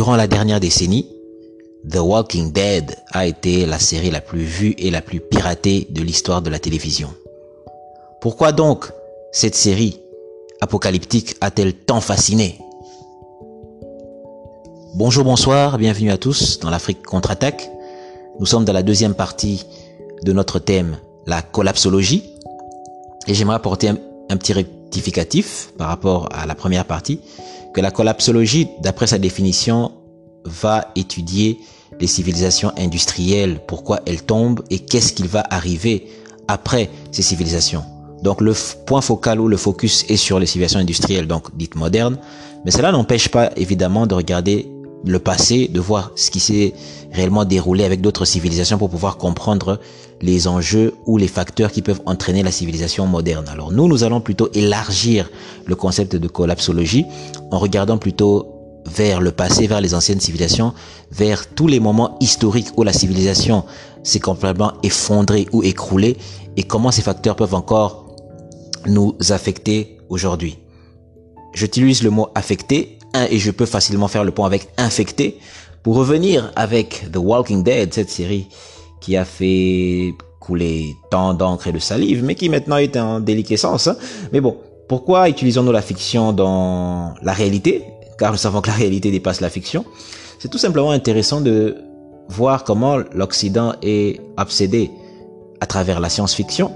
Durant la dernière décennie, The Walking Dead a été la série la plus vue et la plus piratée de l'histoire de la télévision. Pourquoi donc cette série apocalyptique a-t-elle tant fasciné? Bonjour, bonsoir, bienvenue à tous dans l'Afrique contre-attaque. Nous sommes dans la deuxième partie de notre thème, la collapsologie. Et j'aimerais apporter un, petit rectificatif par rapport à la première partie, que la collapsologie, d'après sa définition, va étudier les civilisations industrielles, pourquoi elles tombent et qu'est-ce qu'il va arriver après ces civilisations. Donc le point focal ou le focus est sur les civilisations industrielles, donc dites modernes, mais cela n'empêche pas évidemment de regarder le passé, de voir ce qui s'est réellement déroulé avec d'autres civilisations pour pouvoir comprendre les enjeux ou les facteurs qui peuvent entraîner la civilisation moderne. Alors nous, nous allons plutôt élargir le concept de collapsologie en regardant plutôt vers le passé, vers les anciennes civilisations, vers tous les moments historiques où la civilisation s'est complètement effondrée ou écroulée et comment ces facteurs peuvent encore nous affecter aujourd'hui. J'utilise le mot affecter et je peux facilement faire le point avec infecté pour revenir avec The Walking Dead, cette série qui a fait couler tant d'encre et de salive, mais qui maintenant est en déliquescence. Hein. Mais bon, pourquoi utilisons-nous la fiction dans la réalité? Car nous savons que la réalité dépasse la fiction, c'est tout simplement intéressant de voir comment l'Occident est obsédé à travers la science-fiction,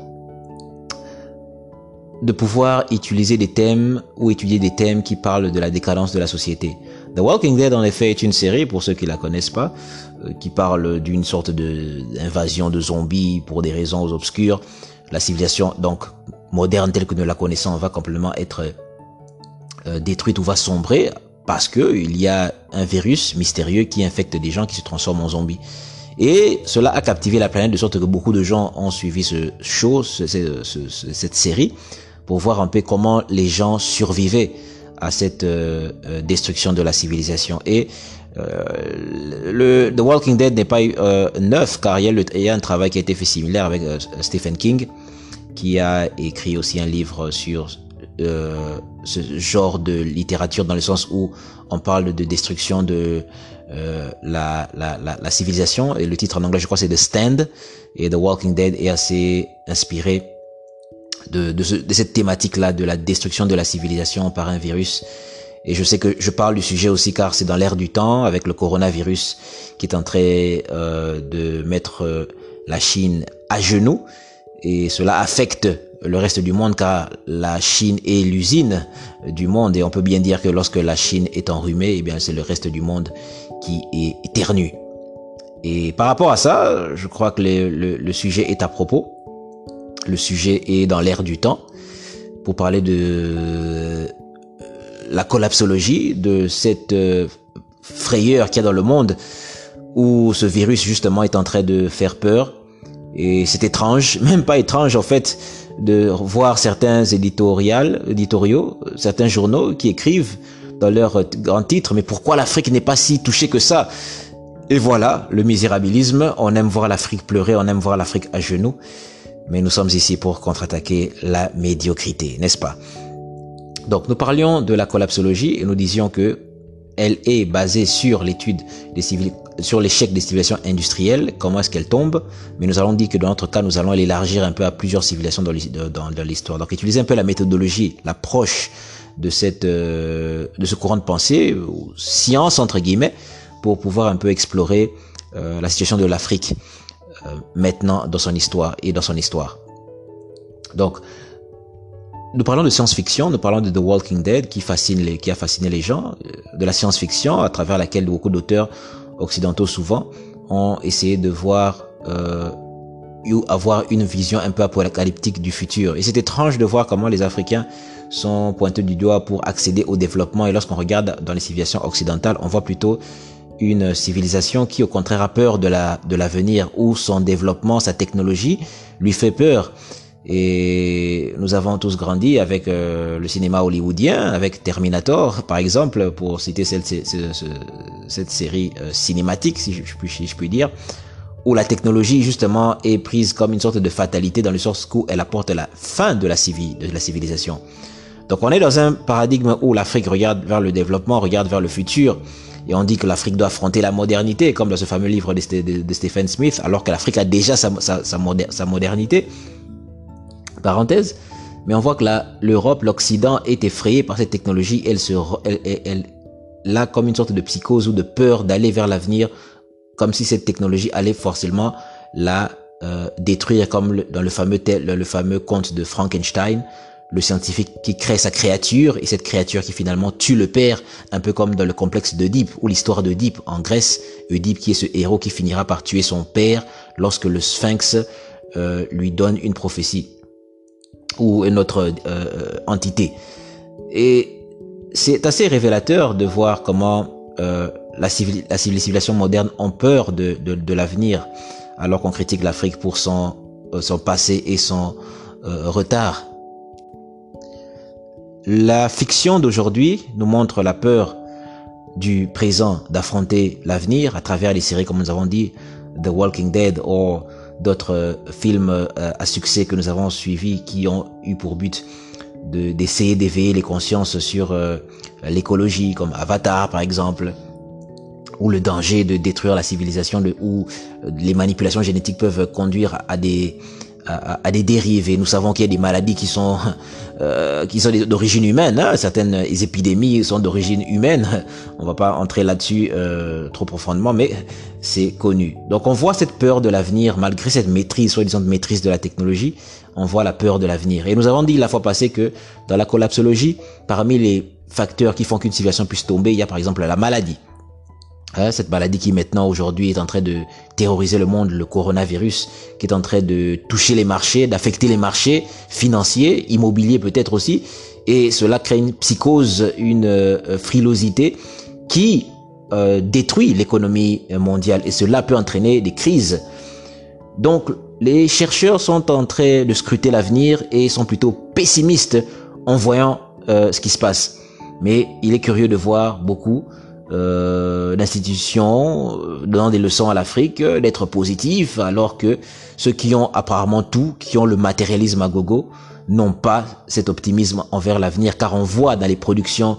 de pouvoir utiliser des thèmes ou étudier des thèmes qui parlent de la décadence de la société. The Walking Dead, en effet, est une série, pour ceux qui la connaissent pas, euh, qui parle d'une sorte d'invasion de, de zombies pour des raisons obscures. La civilisation, donc, moderne telle que nous la connaissons, va complètement être euh, détruite ou va sombrer parce que il y a un virus mystérieux qui infecte des gens qui se transforment en zombies. Et cela a captivé la planète de sorte que beaucoup de gens ont suivi ce show, cette série, pour voir un peu comment les gens survivaient à cette euh, euh, destruction de la civilisation. Et euh, le The Walking Dead n'est pas neuf car il y, a il y, a un travail qui a été fait similaire avec Stephen King, qui a écrit aussi un livre sur euh, ce genre de littérature dans le sens où on parle de destruction de euh, la, la, la, la, civilisation et le titre en anglais je crois c'est The Stand et The Walking Dead est assez inspiré de, de, ce, de cette thématique là de la destruction de la civilisation par un virus et je sais que je parle du sujet aussi car c'est dans l'ère du temps avec le coronavirus qui est en train euh, de mettre euh, la Chine à genoux et cela affecte le reste du monde car la Chine est l'usine du monde et on peut bien dire que lorsque la Chine est enrhumée, eh bien c'est le reste du monde qui est éternue. Et par rapport à ça, je crois que le, le, sujet est à propos. Le sujet est dans l'air du temps. Pour parler de euh, la collapsologie, de cette euh, frayeur qu'il y a dans le monde où ce virus justement est en train de faire peur. Et c'est étrange, même pas étrange en fait, de voir certains éditoriaux, éditoriaux, certains journaux qui écrivent dans leur grand titre, mais pourquoi l'Afrique n'est pas si touchée que ça? Et voilà, le misérabilisme, on aime voir l'Afrique pleurer, on aime voir l'Afrique à genoux, mais nous sommes ici pour contre-attaquer la médiocrité, n'est-ce pas? Donc nous parlions de la collapsologie et nous disions que elle est basée sur l'étude des sur l'échec des civilisations industrielles, comment est-ce qu'elles tombent, mais nous allons dire que dans notre cas, nous allons l'élargir un peu à plusieurs civilisations dans l'histoire. Donc utiliser un peu la méthodologie, l'approche de cette euh, de ce courant de pensée, science entre guillemets, pour pouvoir un peu explorer euh, la situation de l'Afrique maintenant dans son histoire et dans son histoire. Donc nous parlons de science-fiction, nous parlons de The Walking Dead qui fascine les, a fasciné les gens, euh, de la science-fiction à travers laquelle beaucoup d'auteurs occidentaux souvent ont essayé de voir euh, ou avoir une vision un peu apocalyptique du futur. Et c'est étrange de voir comment les Africains sont pointés du doigt pour accéder au développement. Et lorsqu'on regarde dans les civilisations occidentales, on voit plutôt une civilisation qui au contraire a peur de la de l'avenir où son développement, sa technologie lui fait peur. Et nous avons tous grandi avec euh, le cinéma hollywoodien, avec Terminator, par exemple, pour citer cette, série euh, cinématique, si je, puis, dire, où la technologie justement est prise comme une sorte de fatalité dans le sens où elle apporte la fin de la civilisation. Donc on est dans un paradigme où l'Afrique regarde vers le développement, regarde vers le futur, et on dit que l'Afrique doit affronter la modernité, comme dans ce fameux livre de, Stephen Smith, alors que l'Afrique a déjà sa, modernité. Parenthèse. Mais on voit que l'Europe, l'Occident est effrayé par cette technologie. Elle, se, elle, elle, elle a comme une sorte de psychose ou de peur d'aller vers l'avenir, comme si cette technologie allait forcément la euh, détruire, comme dans le fameux, le fameux conte de Frankenstein, le scientifique qui crée sa créature et cette créature qui finalement tue le père, un peu comme dans le complexe d'Oedipe ou l'histoire d'Oedipe en Grèce, Oedipe qui est ce héros qui finira par tuer son père lorsque le Sphinx euh, lui donne une prophétie ou une autre euh, entité. Et c'est assez révélateur de voir comment euh, la, la, civilisation moderne ont peur de, de, de l'avenir, alors qu'on critique l'Afrique pour son, son passé et son euh, retard. La fiction d'aujourd'hui nous montre la peur du présent d'affronter l'avenir à travers les séries comme nous avons dit The Walking Dead ou d'autres films à succès que nous avons suivis qui ont eu pour but d'essayer d'éveiller les consciences sur euh, l'écologie, comme Avatar par exemple, ou le danger de détruire la civilisation, de, où euh, les manipulations génétiques peuvent conduire à des à, des dérives. Nous savons qu'il y a des maladies qui sont euh, qui sont d'origine humaine. Hein. Certaines épidémies sont d'origine humaine. On va pas entrer là-dessus euh, trop profondément, mais c'est connu. Donc on voit cette peur de l'avenir, malgré cette maîtrise, soi-disant maîtrise de la technologie on voit la peur de l'avenir. Et nous avons dit la fois passée que dans la collapsologie, parmi les facteurs qui font qu'une civilisation puisse tomber, il y a par exemple la maladie. Hein, cette maladie qui maintenant aujourd'hui est en train de terroriser le monde, le coronavirus, qui est en train de toucher les marchés, d'affecter les marchés financiers, immobiliers peut-être aussi, et cela crée une psychose, une euh, frilosité qui euh, détruit l'économie mondiale et cela peut entraîner des crises. Donc les chercheurs sont en train de scruter l'avenir et sont plutôt pessimistes en voyant euh, ce qui se passe. Mais il est curieux de voir beaucoup euh, d'institutions euh, donnant des leçons à l'Afrique euh, d'être positifs, alors que ceux qui ont apparemment tout, qui ont le matérialisme à gogo, n'ont pas cet optimisme envers l'avenir, car on voit dans les productions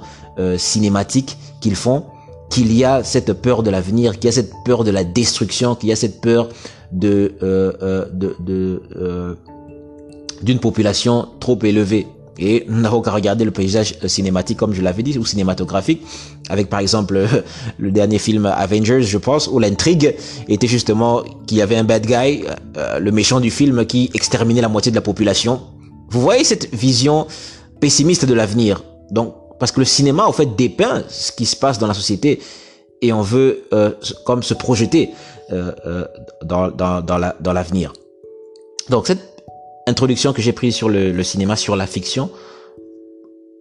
cinématiques qu'ils font qu'il y a cette peur de l'avenir, qu'il y a cette peur de la destruction, qu'il y a cette peur de, euh, euh, de, euh, d'une population trop élevée. Et nous n'avons qu'à regarder le paysage cinématique, comme je l'avais dit, ou cinématographique, avec par exemple le dernier film Avengers, je pense, où l'intrigue était justement qu'il y avait un bad guy, le méchant du film, qui exterminait la moitié de la population. Vous voyez cette vision pessimiste de l'avenir? Donc, parce que le cinéma, en fait, dépeint ce qui se passe dans la société et on veut euh, comme se projeter euh, euh, dans, dans, dans l'avenir. Donc cette introduction que j'ai prise sur le, le, cinéma, sur la fiction,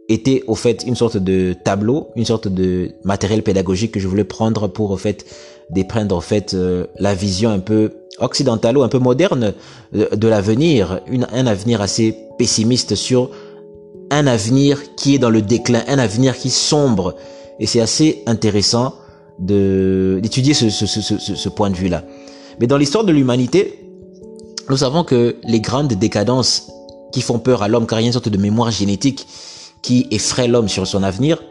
était au fait une sorte de tableau, une sorte de matériel pédagogique que je voulais prendre pour au fait déprendre au fait la vision un peu occidentale ou un peu moderne de, l'avenir, un avenir assez pessimiste sur un avenir qui est dans le déclin, un avenir qui sombre. Et c'est assez intéressant de d'étudier ce, ce, ce, ce, point de vue-là. Mais dans l'histoire de l'humanité, nous savons que les grandes décadences qui font peur à l'homme, car il y a une sorte de mémoire génétique qui effraie l'homme sur son avenir,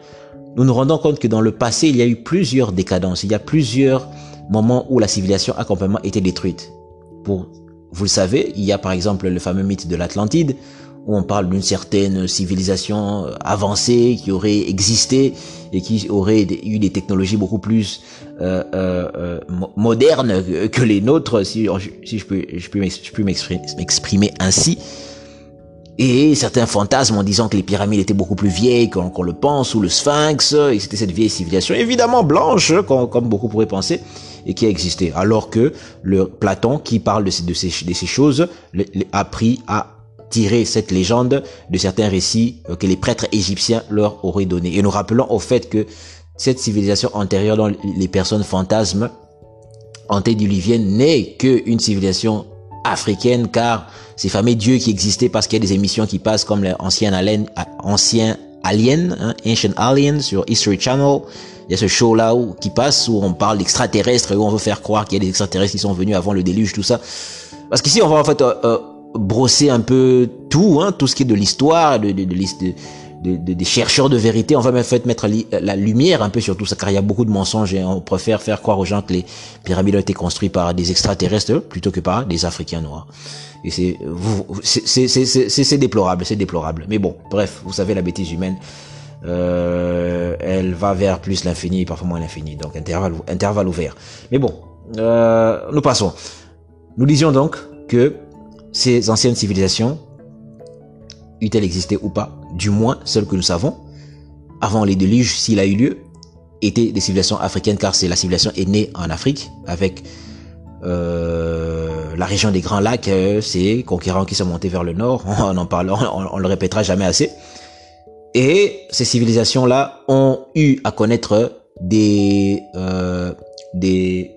nous nous rendons compte que dans le passé, il y a eu plusieurs décadences, il y a plusieurs moments où la civilisation a complètement été détruite. Vous le savez, il y a par exemple le fameux mythe de l'Atlantide, où on parle d'une certaine civilisation avancée qui aurait existé et qui aurait eu des technologies beaucoup plus modernes que les nôtres, si, je peux, je peux m'exprimer ainsi. Et certains fantasmes en disant que les pyramides étaient beaucoup plus vieilles qu'on le pense, ou le sphinx, et c'était cette vieille civilisation, évidemment blanche, comme, beaucoup pourraient penser, et qui a existé. Alors que le Platon, qui parle de ces, choses, a pris à tirer cette légende de certains récits euh, que les prêtres égyptiens leur auraient donné. Et nous rappelons au fait que cette civilisation antérieure dont les personnes fantasmes antédiluviennes n'est qu'une civilisation africaine car ces fameux dieux qui existaient parce qu'il y a des émissions qui passent comme l'ancien Alien, ancien Alien, hein, Ancient Alien sur History Channel. Il y a ce show là où, qui passe où on parle d'extraterrestres où on veut faire croire qu'il y a des extraterrestres qui sont venus avant le déluge, tout ça. Parce qu'ici on va en fait euh, euh brosser un peu tout, hein, tout ce qui est de l'histoire, de, de, de, des chercheurs de vérité. On va même fait mettre la lumière un peu sur tout ça, car il y a beaucoup de mensonges et on préfère faire croire aux gens que les pyramides ont été construites par des extraterrestres plutôt que par des Africains noirs. Et c'est déplorable, c'est déplorable. Mais bon, bref, vous savez la bêtise humaine. Euh, elle va vers plus l'infini parfois moins l'infini. Donc intervalle, intervalle ouvert. Mais bon, euh, nous passons. Nous disions donc que ces anciennes civilisations, eût-elles existé ou pas, du moins celles que nous savons, avant les déluges, s'il a eu lieu, étaient des civilisations africaines, car c'est la civilisation est née en Afrique, avec euh, la région des Grands Lacs, euh, ces conquérants qui sont montés vers le nord, on en parle, on, le répétera jamais assez. Et ces civilisations-là ont eu à connaître des, euh, des,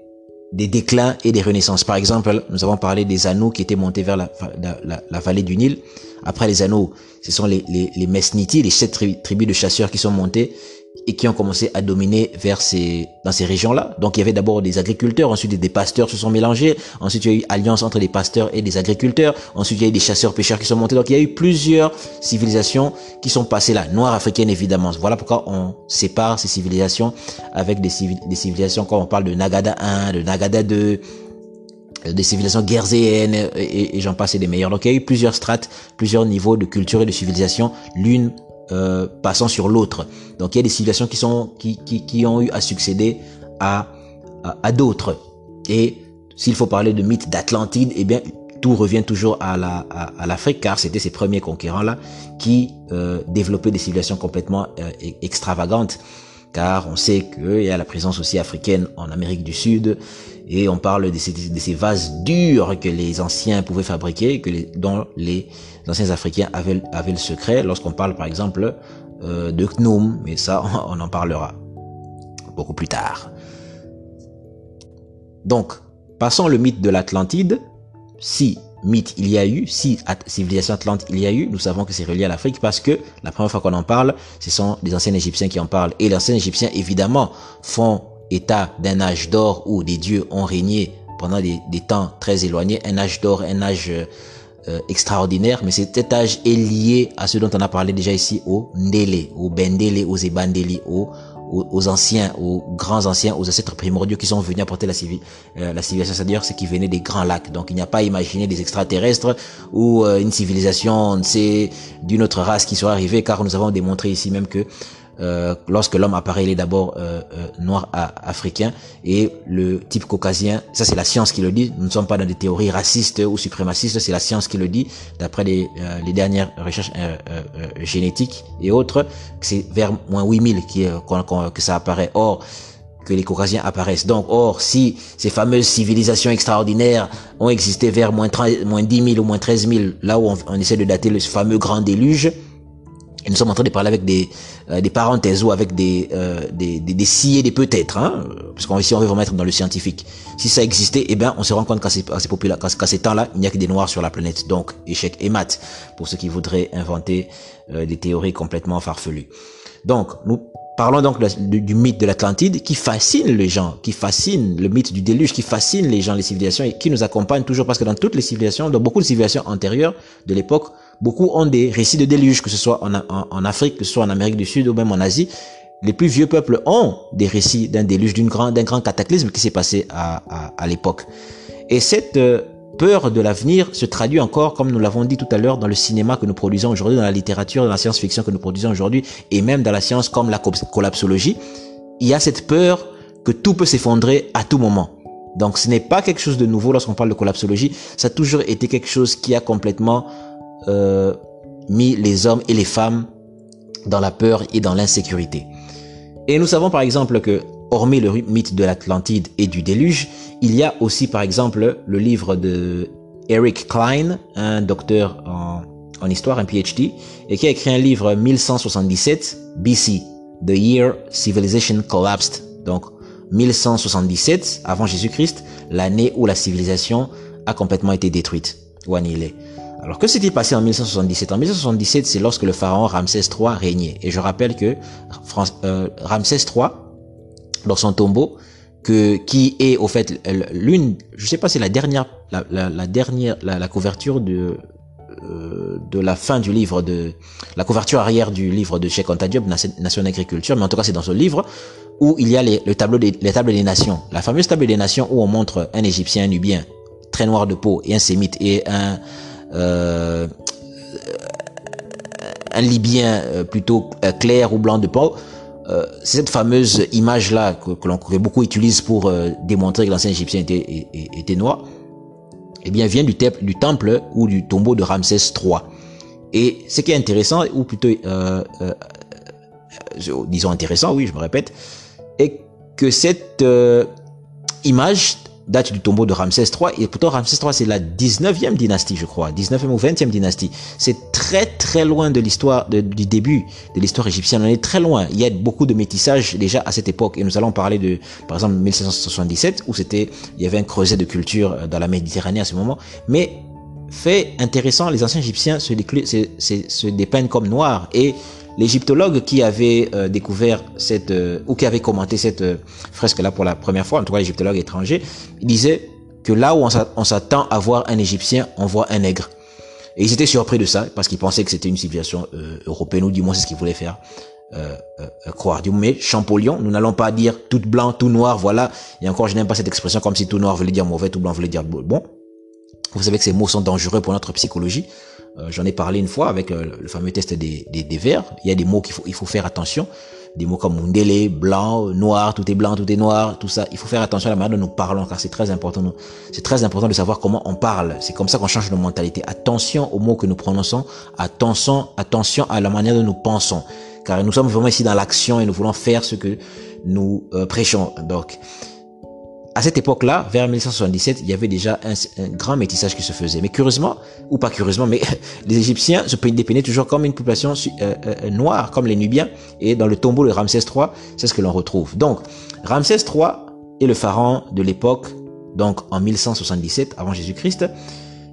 des déclins et des renaissances. Par exemple, nous avons parlé des anneaux qui étaient montés vers la, la vallée du Nil. Après les anneaux, ce sont les, les, les Mesniti, les sept tribus de chasseurs qui sont montés et qui ont commencé à dominer vers ces, dans ces régions-là. Donc il y avait d'abord des agriculteurs, ensuite des pasteurs se sont mélangés, ensuite il y a eu alliance entre des pasteurs et des agriculteurs, ensuite il y a eu des chasseurs-pêcheurs qui sont montés. Donc il y a eu plusieurs civilisations qui sont passées là, noires africaines évidemment. Voilà pourquoi on sépare ces civilisations avec des, des civilisations quand on parle de Nagada 1, de Nagada 2, des civilisations guerzéennes et, j'en passe et des meilleurs. Donc il y a eu plusieurs strates, plusieurs niveaux de culture et de civilisation, l'une euh, passant sur l'autre. Donc il y a des civilisations qui sont qui, qui, qui ont eu à succéder à à, d'autres. Et s'il faut parler de mythe d'Atlantide, eh bien tout revient toujours à la à, l'Afrique car c'était ces premiers conquérants là qui euh, développaient des civilisations complètement euh, extravagantes car on sait qu'il y a la présence aussi africaine en Amérique du Sud et on parle de ces, vases durs que les anciens pouvaient fabriquer, que les, dont les anciens Africains avaient, le secret lorsqu'on parle par exemple euh, de Gnome, mais ça on en parlera beaucoup plus tard. Donc, passons le mythe de l'Atlantide. Si mythe il y a eu, si civilisation atlante il y a eu, nous savons que c'est relié à l'Afrique parce que la première fois qu'on en parle, ce sont des anciens Égyptiens qui en parlent. Et les anciens Égyptiens, évidemment, font état d'un âge d'or où des dieux ont régné pendant des, temps très éloignés, un âge d'or, un âge euh, extraordinaire, mais cet âge est lié à ce dont on a parlé déjà ici, au Ndele, au Bendele, aux Ebandeli, aux, aux, anciens, aux grands anciens, aux ancêtres primordiaux qui sont venus apporter la, euh, la civilisation, c'est-à-dire ce qui venait des grands lacs. Donc il n'y a pas à imaginer des extraterrestres ou euh, une civilisation, c'est d'une autre race qui soit arrivée, car nous avons démontré ici même que euh, lorsque l'homme apparaît, il est d'abord euh, euh, noir africain et le type caucasien, ça c'est la science qui le dit, nous ne sommes pas dans des théories racistes ou suprémacistes, c'est la science qui le dit, d'après les, les dernières recherches génétiques et autres, c'est vers moins 8000 qui, que ça apparaît. Or, que les caucasiens apparaissent. Donc, or, si ces fameuses civilisations extraordinaires ont existé vers moins, 30, moins 10 000 ou moins 13 000, là où on, on essaie de dater le fameux grand déluge, et nous sommes en train de parler avec des, euh, des parenthèses ou avec des, euh, des, des, des si des peut-être, hein, parce qu'ici on veut vraiment être dans le scientifique. Si ça existait, eh bien on se rend compte qu'à ces, qu'à ces temps-là, il n'y a que des noirs sur la planète. Donc échec et mat pour ceux qui voudraient inventer euh, des théories complètement farfelues. Donc nous parlons donc du mythe de l'Atlantide qui fascine les gens, qui fascine le mythe du déluge, qui fascine les gens, les civilisations et qui nous accompagne toujours parce que dans toutes les civilisations, dans beaucoup de civilisations antérieures de l'époque, Beaucoup ont des récits de déluge, que ce soit en, Afrique, que ce soit en Amérique du Sud ou même en Asie. Les plus vieux peuples ont des récits d'un déluge, d'un grand, grand cataclysme qui s'est passé à, à, à l'époque. Et cette euh, peur de l'avenir se traduit encore, comme nous l'avons dit tout à l'heure, dans le cinéma que nous produisons aujourd'hui, dans la littérature, dans la science-fiction que nous produisons aujourd'hui, et même dans la science comme la collapsologie. Il y a cette peur que tout peut s'effondrer à tout moment. Donc ce n'est pas quelque chose de nouveau lorsqu'on parle de collapsologie, ça a toujours été quelque chose qui a complètement euh, mis les hommes et les femmes dans la peur et dans l'insécurité. Et nous savons par exemple que, hormis le mythe de l'Atlantide et du déluge, il y a aussi par exemple le livre de Eric Klein, un docteur en, en histoire, un PhD, et qui a écrit un livre 1177 BC, The Year Civilization Collapsed. Donc 1177 avant Jésus-Christ, l'année où la civilisation a complètement été détruite ou annihilée. Alors que s'est-il passé en 1177 En 1177, c'est lorsque le pharaon Ramsès III régnait. Et je rappelle que euh, Ramsès III, dans son tombeau, que qui est au fait l'une, je sais pas, c'est la dernière, la, la, dernière, la, couverture de de la fin du livre de la couverture arrière du livre de Cheikh Anta Diop, Nation d'agriculture, mais en tout cas c'est dans ce livre où il y a les, le tableau des, les tables des nations. La fameuse table des nations où on montre un Égyptien, un Nubien, très noir de peau, et un Sémite, et un, euh, un Libyen euh, plutôt euh, clair ou blanc de peau. Euh, cette fameuse image-là que, que, l'on, beaucoup utilisent pour euh, démontrer que l'ancien Égyptien était, noir, eh bien, vient du, du temple ou du tombeau de Ramsès III. Et ce qui est intéressant, ou plutôt, euh, euh, euh, disons intéressant, oui, je me répète, est que cette euh, image date du tombeau de Ramsès III, et pourtant Ramsès III c'est la 19e dynastie, je crois, 19e ou 20e dynastie. C'est très très loin de l'histoire, du début de l'histoire égyptienne, on est très loin. Il y a beaucoup de métissage déjà à cette époque, et nous allons parler de, par exemple, 1577, où c'était, il y avait un creuset de culture euh, dans la Méditerranée à ce moment, mais fait intéressant, les anciens Égyptiens se, se- se dépeignent comme noirs. Et l'égyptologue qui avait euh, découvert cette euh, ou qui avait commenté cette euh, fresque là pour la première fois, en tout cas l'égyptologue étranger, il disait que là où on s'a- on s'attend à voir un Égyptien, on voit un nègre. Et ils étaient surpris de ça parce qu'ils pensaient que c'était une civilisation euh, européenne ou du moins c'est ce qu'ils voulaient faire. Euh, euh, croire. Du mais Champollion, nous n'allons pas dire tout blanc, tout noir, voilà. Et encore, je n'aime pas cette expression comme si tout noir voulait dire mauvais, tout blanc voulait dire bon. Vous savez que ces mots sont dangereux pour notre psychologie. Euh, J'en ai parlé une fois avec euh, le fameux test des, des, des vers. Il y a des mots qu'il faut, il faut faire attention. Des mots comme mundele, blanc, noir, tout est blanc, tout est noir, tout ça. Il faut faire attention à la manière dont nous parlons car c'est très important. C'est très important de savoir comment on parle. C'est comme ça qu'on change nos mentalités. Attention aux mots que nous prononçons. Attention, attention à la manière dont nous pensons. Car nous sommes vraiment ici dans l'action et nous voulons faire ce que nous euh, prêchons. Donc, à cette époque-là, vers 1977, il y avait déjà un, grand métissage qui se faisait. Mais curieusement, ou pas curieusement, mais les Égyptiens se dépeignaient toujours comme une population euh, euh, noire, comme les Nubiens. Et dans le tombeau de Ramsès III, c'est ce que l'on retrouve. Donc, Ramsès III est le pharaon de l'époque, donc en 1177 avant Jésus-Christ.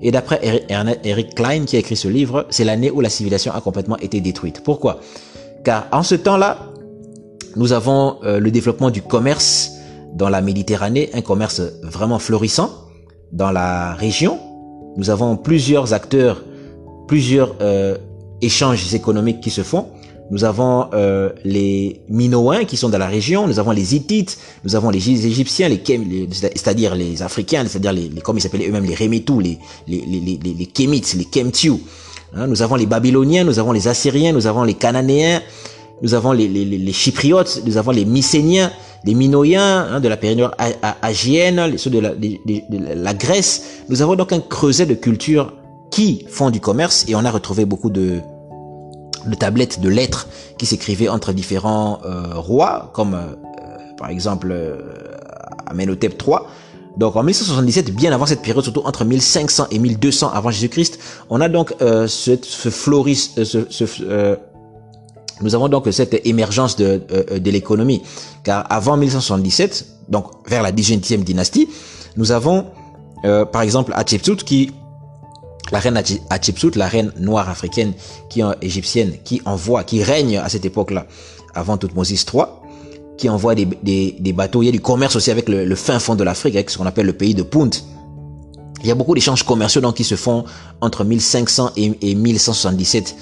Et d'après Eric Klein qui a écrit ce livre, c'est l'année où la civilisation a complètement été détruite. Pourquoi? Car en ce temps-là, nous avons euh, le développement du commerce dans la Méditerranée, un commerce vraiment florissant dans la région. Nous avons plusieurs acteurs, plusieurs euh, échanges économiques qui se font. Nous avons euh, les Minoens qui sont dans la région, nous avons les Hittites, nous avons les Égyptiens, les, les c'est-à-dire les Africains, c'est-à-dire les, les, comme ils s'appelaient eux-mêmes les Rémétou, les les les les, les Kémites, les Kemtiu. Hein, nous avons les Babyloniens, nous avons les Assyriens, nous avons les Cananéens, nous avons les, les, les Chypriotes, nous avons les Mycéniens, les Minoïens hein, de la période agienne, ceux de la, de, de la, Grèce. Nous avons donc un creuset de cultures qui font du commerce et on a retrouvé beaucoup de, de tablettes de lettres qui s'écrivaient entre différents euh, rois, comme euh, par exemple euh, Amenhotep III. Donc en 1177, bien avant cette période, surtout entre 1500 et 1200 avant Jésus-Christ, on a donc euh, ce, ce floris, ce, ce euh, nous avons donc cette émergence de, euh, de l'économie. Car avant 1177, donc vers la 18e dynastie, nous avons euh, par exemple Hatshepsut qui la reine Hatshepsut, la reine noire africaine qui est égyptienne, qui envoie, qui règne à cette époque-là, avant Toutmosis III, qui envoie des, des, bateaux. Il y a du commerce aussi avec le, fin fond de l'Afrique, avec ce qu'on appelle le pays de Punt. Il y a beaucoup d'échanges commerciaux donc qui se font entre 1500 et, et 1177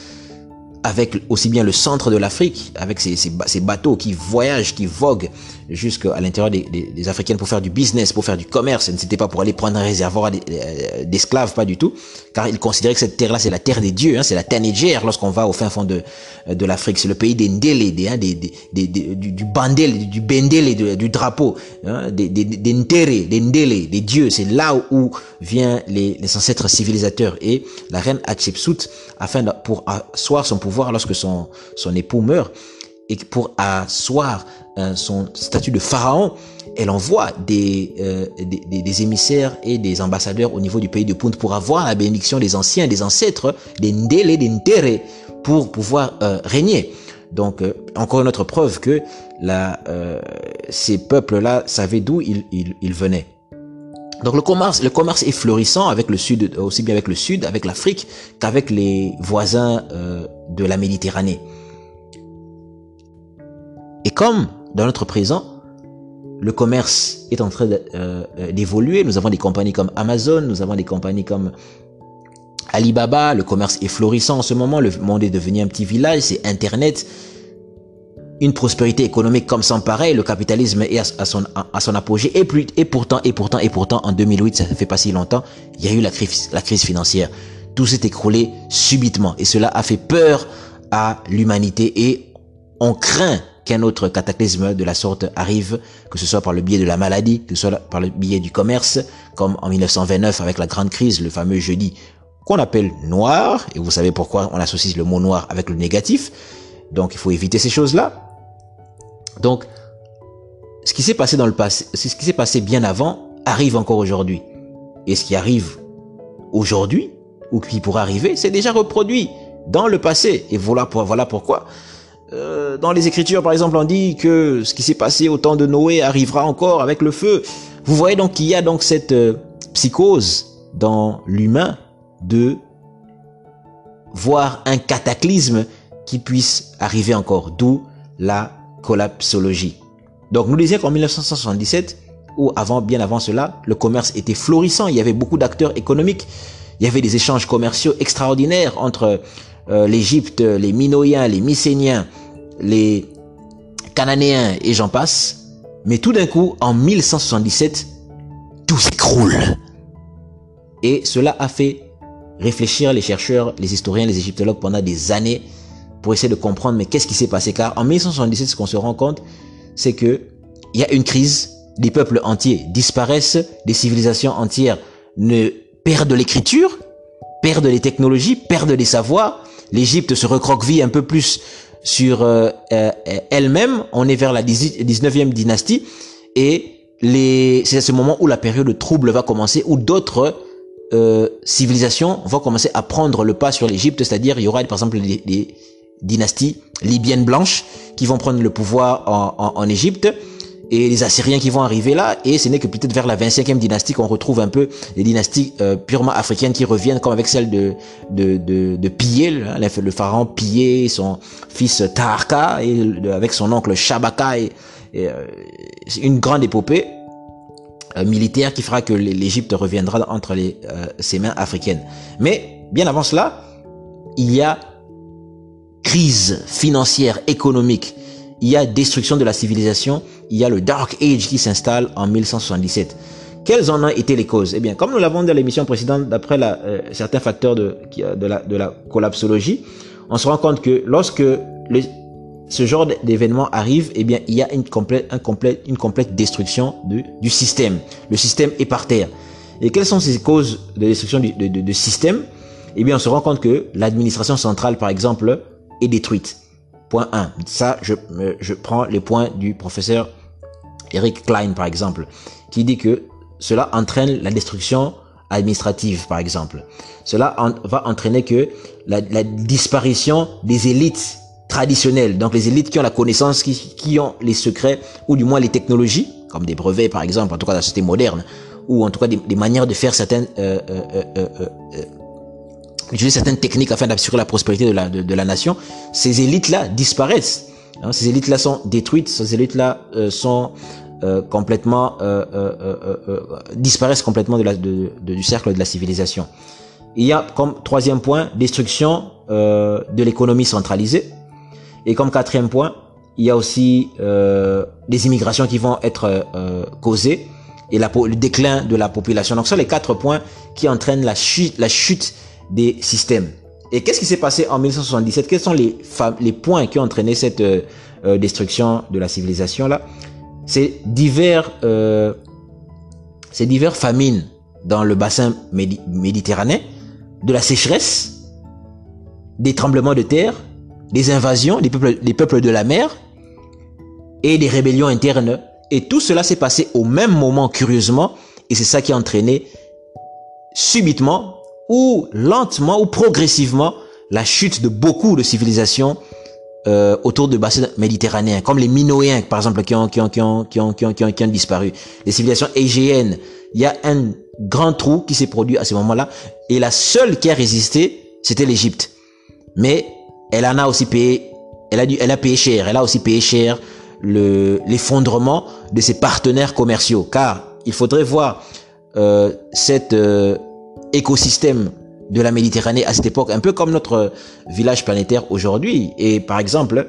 avec aussi bien le centre de l'Afrique, avec ces, ces, bateaux qui voyagent, qui voguent jusqu'à l'intérieur des, des, Africaines pour faire du business, pour faire du commerce. Ce n'était pas pour aller prendre un réservoir d'esclaves, pas du tout, car ils considéraient que cette terre-là, c'est la terre des dieux, hein, c'est la terre négère lorsqu'on va au fin fond de, de l'Afrique. C'est le pays des Ndélé, des, hein, des, des, du, du Bandel, du Bendele, du, drapeau, hein, des, des, des Ntere, des Ndélé, des dieux. C'est là où viennent les, les ancêtres civilisateurs. Et la reine Hatshepsut, afin de, pour asseoir son pouvoir lorsque son, époux meurt, et pour asseoir euh, son statut de pharaon, elle envoie des, euh, des, des, émissaires et des ambassadeurs au niveau du pays de Punt pour avoir la bénédiction des anciens, des ancêtres, des Ndele, des Ntere, pour pouvoir euh, régner. Donc, encore une autre preuve que la, ces peuples-là savaient d'où ils, ils venaient. Donc le commerce, le commerce est florissant avec le sud, aussi bien avec le sud, avec l'Afrique, qu'avec les voisins euh, de la Méditerranée. Et comme dans notre présent, le commerce est en train d'évoluer, euh, nous avons des compagnies comme Amazon, nous avons des compagnies comme Alibaba, le commerce est florissant en ce moment, le monde est devenu un petit village, c'est Internet, une prospérité économique comme sans pareil, le capitalisme est à, son, à son apogée, et, plus, et pourtant, et pourtant, et pourtant, en 2008, ça fait pas si longtemps, il y a eu la crise, la crise financière. Tout s'est écroulé subitement, et cela a fait peur à l'humanité, et on craint qu'un autre cataclysme de la sorte arrive, que ce soit par le biais de la maladie, que ce soit par le biais du commerce, comme en 1929 avec la grande crise, le fameux jeudi qu'on appelle noir, et vous savez pourquoi on associe le mot noir avec le négatif, donc il faut éviter ces choses-là. Donc, ce qui s'est passé dans le passé, ce qui s'est passé bien avant, arrive encore aujourd'hui. Et ce qui arrive aujourd'hui, ou qui pourrait arriver, c'est déjà reproduit dans le passé. Et voilà, voilà pourquoi. Euh, dans les Écritures, par exemple, on dit que ce qui s'est passé au temps de Noé arrivera encore avec le feu. Vous voyez donc qu'il y a donc cette euh, psychose dans l'humain de voir un cataclysme qui puisse arriver encore, d'où la collapsologie. Donc nous disions qu'en 1977, ou avant, bien avant cela, le commerce était florissant, il y avait beaucoup d'acteurs économiques, il y avait des échanges commerciaux extraordinaires entre euh, l'Égypte, les Minoïens, les Mycéniens, les Cananéens et j'en passe. Mais tout d'un coup, en 1177, tout s'écroule. Et cela a fait réfléchir les chercheurs, les historiens, les égyptologues pendant des années pour essayer de comprendre mais qu'est-ce qui s'est passé? Car en 1177 ce qu'on se rend compte c'est que il y a une crise, des peuples entiers disparaissent, des civilisations entières ne perdent l'écriture, perdent les technologies, perdent les savoirs, l'Égypte se recroqueville un peu plus sur euh, euh, elle-même, on est vers la 19e dynastie. Et c'est à ce moment où la période de trouble va commencer où d'autres euh, civilisations vont commencer à prendre le pas sur l'Égypte, c'est-à-dire il y aura par exemple des, dynasties libyennes blanches qui vont prendre le pouvoir en, en, Égypte et les Assyriens qui vont arriver là et ce n'est que peut-être vers la 25e dynastie qu'on retrouve un peu les dynasties euh, purement africaines qui reviennent comme avec celle de de de, de le, pharaon Pillé, son fils Taharka et avec son oncle Shabaka et, euh, une grande épopée euh, militaire qui fera que l'Égypte reviendra entre les, ses mains africaines. Mais bien avant cela, il y a crise financière, économique, il y a destruction de la civilisation, il y a le Dark Age qui s'installe en 1177. Quelles en ont été les causes? Eh bien, comme nous l'avons dit dans l'émission précédente, d'après euh, certains facteurs de, de, la, de la collapsologie, on se rend compte que lorsque le, ce genre d'événement arrive, eh bien, il y a une complète, un complète, une complète destruction du, du système. Le système est par terre. Et quelles sont ces causes de destruction du de, de, système? Eh bien, on se rend compte que l'administration centrale, par exemple, détruite. Point 1. Ça, je, je prends les points du professeur Eric Klein, par exemple, qui dit que cela entraîne la destruction administrative, par exemple. Cela va entraîner que la, disparition des élites traditionnelles, donc les élites qui ont la connaissance, qui, qui, ont les secrets, ou du moins les technologies, comme des brevets, par exemple, en tout cas dans la société moderne, ou en tout cas des, manières de faire certaines euh, euh, euh utiliser certaines techniques afin d'assurer la prospérité de la, de, la nation, ces élites-là disparaissent. Hein, ces élites-là sont détruites, ces élites-là euh, sont euh, complètement euh, disparaissent complètement de la, du cercle de la civilisation. Il y a comme troisième point destruction de l'économie centralisée et comme quatrième point il y a aussi des immigrations qui vont être causées et le déclin de la population. Donc ce sont les quatre points qui entraînent la chute des systèmes. Et qu'est-ce qui s'est passé en 1977 Quels sont les, les points qui ont entraîné cette euh, euh, destruction de la civilisation là? C'est divers, euh, c'est divers famines dans le bassin méditerranéen, de la sécheresse, des tremblements de terre, des invasions des peuples, des peuples de la mer et des rébellions internes. Et tout cela s'est passé au même moment, curieusement, et c'est ça qui a entraîné subitement ou lentement ou progressivement la chute de beaucoup de civilisations euh, autour du bassin méditerranéen, comme les Minoïens, par exemple, qui ont, qui ont, qui ont, qui ont, qui ont, qui ont, disparu. Les civilisations égéennes. Il y a un grand trou qui s'est produit à ce moment-là. Et la seule qui a résisté, c'était l'Égypte. Mais elle en a aussi payé, elle a dû, elle a payé cher. Elle a aussi payé cher le, l'effondrement de ses partenaires commerciaux. Car il faudrait voir euh, cette, euh, écosystème de la Méditerranée à cette époque, un peu comme notre village planétaire aujourd'hui. Et par exemple,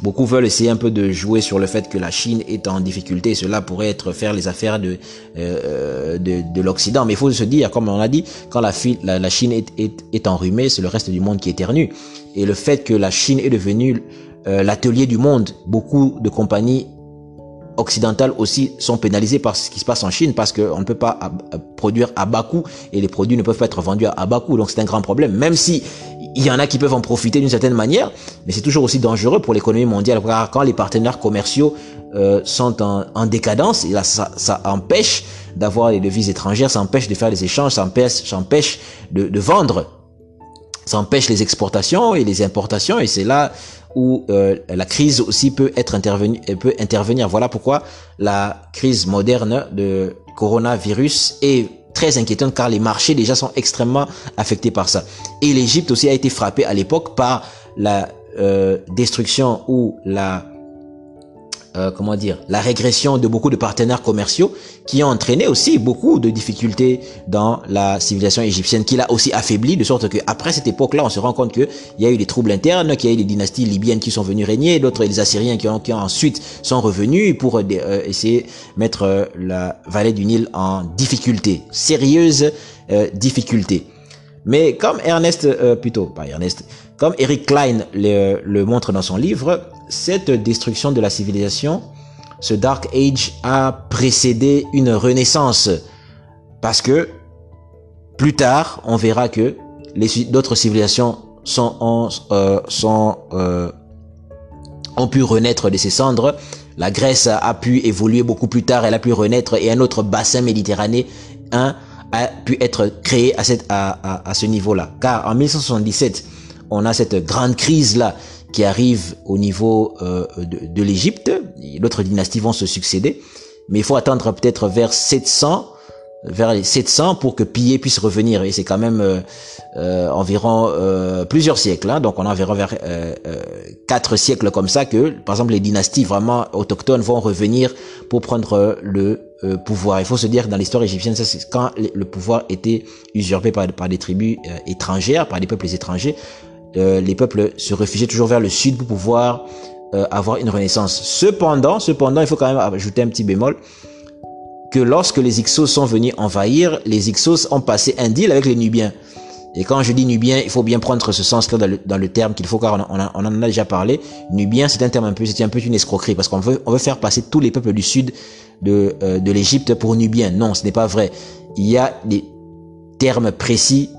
Beaucoup veulent essayer un peu de jouer sur le fait que la Chine est en difficulté. Cela pourrait être faire les affaires de euh, de, de l'Occident. Mais il faut se dire, comme on l'a dit, quand la, Chine est, est, est enrhumée, c'est le reste du monde qui éternue. Et le fait que la Chine est devenue euh, l'atelier du monde, beaucoup de compagnies occidentales aussi sont pénalisées par ce qui se passe en Chine parce qu'on ne peut pas produire à bas coût et les produits ne peuvent pas être vendus à bas coût. Donc c'est un grand problème. Même si il y en a qui peuvent en profiter d'une certaine manière, mais c'est toujours aussi dangereux pour l'économie mondiale. Quand les partenaires commerciaux euh, sont en, en, décadence, et là, ça, ça empêche d'avoir les devises étrangères, ça empêche de faire des échanges, ça empêche, ça empêche de, de vendre, ça empêche les exportations et les importations, et c'est là où euh, la crise aussi peut être intervenue, peut intervenir. Voilà pourquoi la crise moderne de coronavirus est très inquiétante car les marchés déjà sont extrêmement affectés par ça. Et l'Égypte aussi a été frappée à l'époque par la euh, destruction ou la euh, comment dire, la régression de beaucoup de partenaires commerciaux qui ont entraîné aussi beaucoup de difficultés dans la civilisation égyptienne, qui l'a aussi affaibli, de sorte que après cette époque-là, on se rend compte qu'il y a eu des troubles internes, qu'il y a eu des dynasties libyennes qui sont venues régner, d'autres les Assyriens qui, ont, ensuite sont revenus pour euh, essayer de mettre euh, la vallée du Nil en difficulté, sérieuse difficulté. Mais comme Ernest, plutôt, pas Ernest, comme Eric Klein le, le montre dans son livre, cette destruction de la civilisation, ce Dark Age a précédé une renaissance. Parce que plus tard, on verra que d'autres civilisations euh, euh, ont pu renaître de ses cendres. La Grèce a pu évoluer beaucoup plus tard, elle a pu renaître et un autre bassin méditerranéen a pu être créé à, à ce niveau-là. Car en 1977, on a cette grande crise-là qui arrive au niveau euh, de, de l'Égypte. D'autres dynasties vont se succéder, mais il faut attendre peut-être vers 700, vers les 700 pour que Pillé puisse revenir. Et c'est quand même euh, euh, environ plusieurs siècles. Hein. Donc on a environ vers quatre siècles comme ça que, par exemple, les dynasties vraiment autochtones vont revenir pour prendre le pouvoir. Il faut se dire que dans l'histoire égyptienne, ça c'est quand le pouvoir était usurpé par des tribus étrangères, par des peuples étrangers. Euh, les peuples se réfugiaient toujours vers le sud pour pouvoir euh, avoir une renaissance. Cependant, cependant, il faut quand même ajouter un petit bémol que lorsque les Ixos sont venus envahir, les Ixos ont passé un deal avec les Nubiens. Et quand je dis Nubien, il faut bien prendre ce sens-là dans le, terme qu'il faut, car on, on, en a déjà parlé. Nubien, c'est un terme un peu, c'est un peu une escroquerie, parce qu'on veut, on veut faire passer tous les peuples du sud de, euh, de l'Égypte pour Nubiens. Non, ce n'est pas vrai. Il y a des termes précis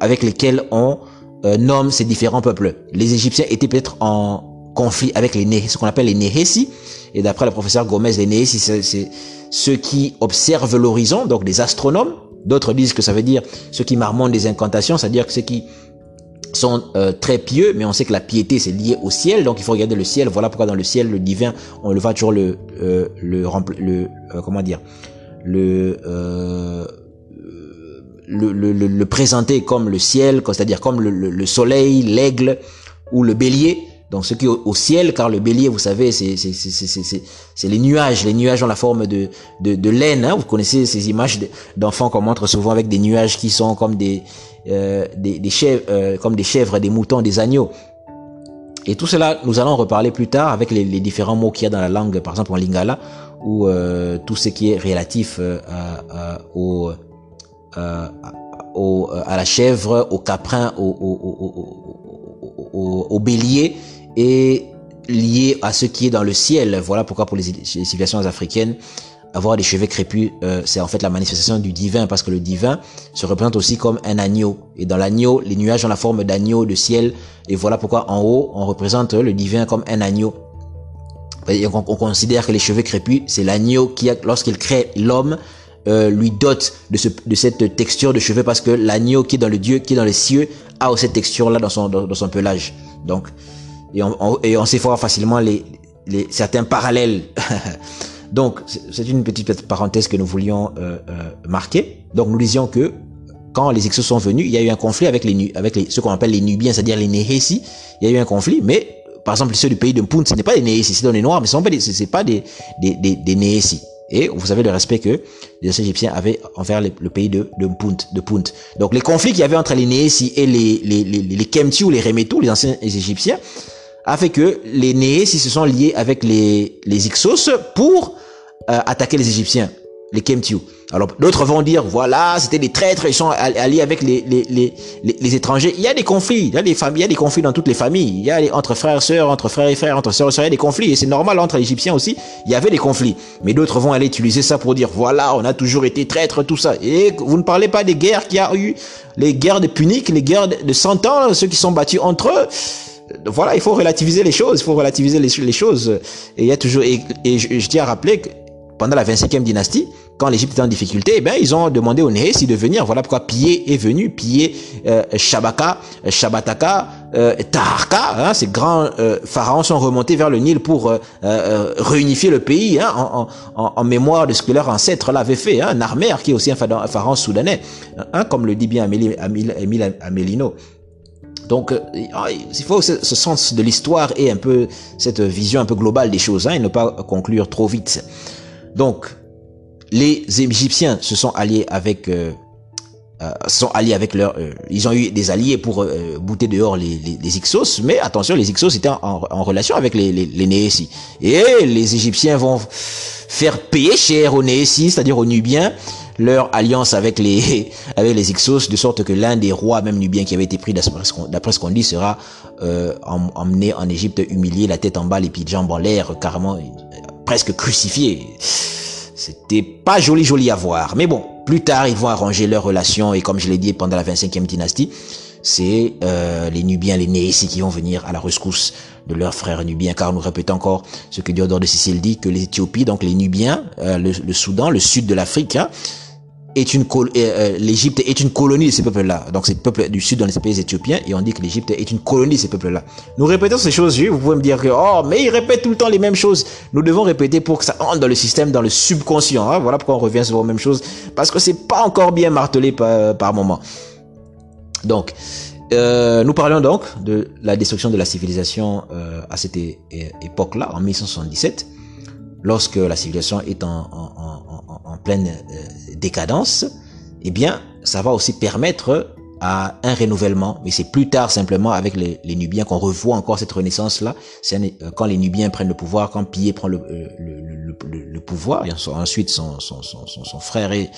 avec lesquels on euh, nomme ces différents peuples. Les Égyptiens étaient peut-être en conflit avec les ce qu'on appelle les Nehesi. Et d'après le professeur Gomez, les Nehesi, c'est ceux qui observent l'horizon, donc des astronomes. D'autres disent que ça veut dire ceux qui marmontent des incantations, c'est-à-dire que ceux qui sont euh, très pieux, mais on sait que la piété c'est lié au ciel, donc il faut regarder le ciel. Voilà pourquoi dans le ciel, le divin, on le voit toujours le euh, le, le euh, comment dire le le, le, le, présenter comme le ciel, c'est-à-dire comme le, le soleil, l'aigle ou le bélier. Donc ce qui est au, ciel, car le bélier, vous savez, c'est les nuages. Les nuages ont la forme de de, de laine. Hein. Vous connaissez ces images d'enfants qu'on montre souvent avec des nuages qui sont comme des euh, des, des chèvres, euh, comme des chèvres, des moutons, des agneaux. Et tout cela, nous allons reparler plus tard avec les, les différents mots qu'il y a dans la langue, par exemple en lingala, ou euh, tout ce qui est relatif euh, au euh, au, à la chèvre, au caprin, au, au, au, bélier et lié à ce qui est dans le ciel. Voilà pourquoi pour les, civilisations africaines, avoir des cheveux crépus, euh, c'est en fait la manifestation du divin, parce que le divin se représente aussi comme un agneau. Et dans l'agneau, les nuages ont la forme d'agneau de ciel. Et voilà pourquoi en haut, on représente le divin comme un agneau. on, on considère que les cheveux crépus, c'est l'agneau qui, lorsqu'il crée l'homme, euh, lui dote de, ce, de cette texture de cheveux parce que l'agneau qui est dans le Dieu, qui est dans les cieux, a cette texture-là dans son, dans, son pelage. Donc, et on, et on sait voir facilement les, les, certains parallèles. Donc, c'est une petite parenthèse que nous voulions euh, euh, marquer. Donc, nous disions que quand les Exos sont venus, il y a eu un conflit avec les, avec les, ce qu'on appelle les Nubiens, c'est-à-dire les Nehesi. Il y a eu un conflit, mais par exemple, ceux du pays de Mpoun, ce n'est pas des Nehesi, c'est dans les Noirs, mais ce n'est pas des, des, des, des Nehesi. Et vous savez le respect que les anciens égyptiens avaient envers le pays de, de Punt, de Punt. Donc les conflits qu'il y avait entre les Néhési et les, les, les, les Kemti ou les Remetou, les anciens égyptiens, a fait que les Néhési se sont liés avec les, les Ixos pour euh, attaquer les Égyptiens les Kemtiu. Alors d'autres vont dire voilà c'était des traîtres ils sont alliés avec les les, les, les, étrangers. Il y a des conflits, il y a des familles, il y a des conflits dans toutes les familles. Il y a entre frères sœurs, entre frères et frères, entre sœurs et sœurs, il y a des conflits et c'est normal entre Égyptiens aussi. Il y avait des conflits. Mais d'autres vont aller utiliser ça pour dire voilà on a toujours été traîtres tout ça. Et vous ne parlez pas des guerres qu'il y a eu, les guerres de Punique, les guerres de 100 ans, ceux qui sont battus entre eux voilà, il faut relativiser les choses, il faut relativiser les, choses. Et il y a toujours, et, je, je tiens à rappeler pendant la 25e dynastie, quand l'Égypte était en difficulté, eh ben, ils ont demandé aux Néhési de venir. Voilà pourquoi Pillé est venu, piller euh, Shabaka, euh, Shabataka, euh, Taharka. Hein, ces grands euh, pharaons sont remontés vers le Nil pour euh, réunifier le pays hein, en, en, en, mémoire de ce que leur ancêtre l'avait fait. Hein, Narmer, qui est aussi un pharaon soudanais, hein, comme le dit bien Amélie, Amélino. Donc, ah, il faut ce, ce sens de l'histoire et un peu cette vision un peu globale des choses, hein, et ne pas conclure trop vite. Donc, les Égyptiens se sont alliés avec euh, euh, sont alliés avec leur euh, ils ont eu des alliés pour euh, bouter dehors les, les, Ixos mais attention les Ixos étaient en, relation avec les, les, les et les Égyptiens vont faire payer cher aux Néhési c'est-à-dire aux Nubiens leur alliance avec les avec les Ixos de sorte que l'un des rois même nubiens qui avait été pris d'après ce qu'on dit sera euh, emmené en Égypte humilié la tête en bas les pieds de jambes en l'air carrément presque crucifié c'était pas joli joli à voir. Mais bon, plus tard, ils vont arranger leurs relations et comme je l'ai dit pendant la 25e dynastie, c'est euh, les Nubiens, les Néhési qui vont venir à la rescousse de leurs frères nubiens, car nous répétons encore ce que Diodore de Sicile dit, que l'Éthiopie, donc les Nubiens, euh, le, le, Soudan, le sud de l'Afrique, hein, est euh, l'Égypte est une colonie de ces peuples-là. Donc c'est le peuple du sud dans les pays éthiopiens et on dit que l'Égypte est une colonie de ces peuples-là. Nous répétons ces choses, vous pouvez me dire que oh mais ils répètent tout le temps les mêmes choses. Nous devons répéter pour que ça entre dans le système, dans le subconscient. Hein. Voilà pourquoi on revient sur les mêmes choses parce que c'est pas encore bien martelé par, par moment. Donc euh, nous parlions donc de la destruction de la civilisation euh, à cette époque-là, en 1177, lorsque la civilisation est en, en, en pleine euh, décadence, eh bien, ça va aussi permettre à un renouvellement, mais c'est plus tard simplement avec les, les Nubiens qu'on revoit encore cette renaissance-là. C'est euh, quand les Nubiens prennent le pouvoir, quand Pillé prend le, euh, le, le, le, pouvoir, et ensuite son, son, son, son, frère et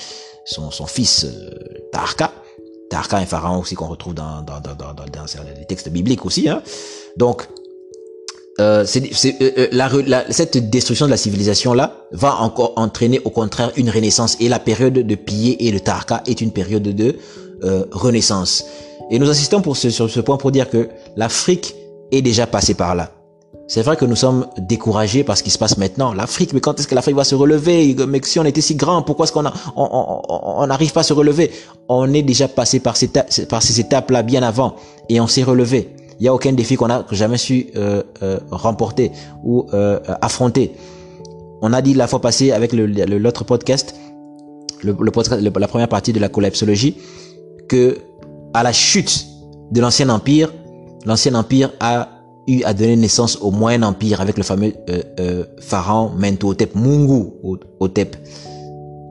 son, son fils Tarka. Tarka, un pharaon aussi qu'on retrouve dans, dans, dans, dans, dans, les textes bibliques aussi. Hein. Donc, euh, euh, euh, la, cette destruction de la civilisation là va encore entraîner au contraire une renaissance et la période de piller et de Tarka est une période de renaissance. Et nous assistons pour ce, sur ce point pour dire que l'Afrique est déjà passée par là. C'est vrai que nous sommes découragés par ce qui se passe maintenant. L'Afrique, mais quand est-ce que l'Afrique va se relever? Mais si on était si grand, pourquoi est-ce qu'on on n'arrive pas à se relever? On est déjà passé par ces, par ces étapes-là bien avant et on s'est relevé. Il y a aucun défi qu'on a jamais su euh, euh, remporter ou euh, affronter. On a dit la fois passée avec l'autre podcast, le, podcast, la première partie de la collapsologie, que à la chute de l'ancien empire, l'ancien empire a eu à donner naissance au moyen empire avec le fameux pharaon Mentuhotep, Mungu Hotep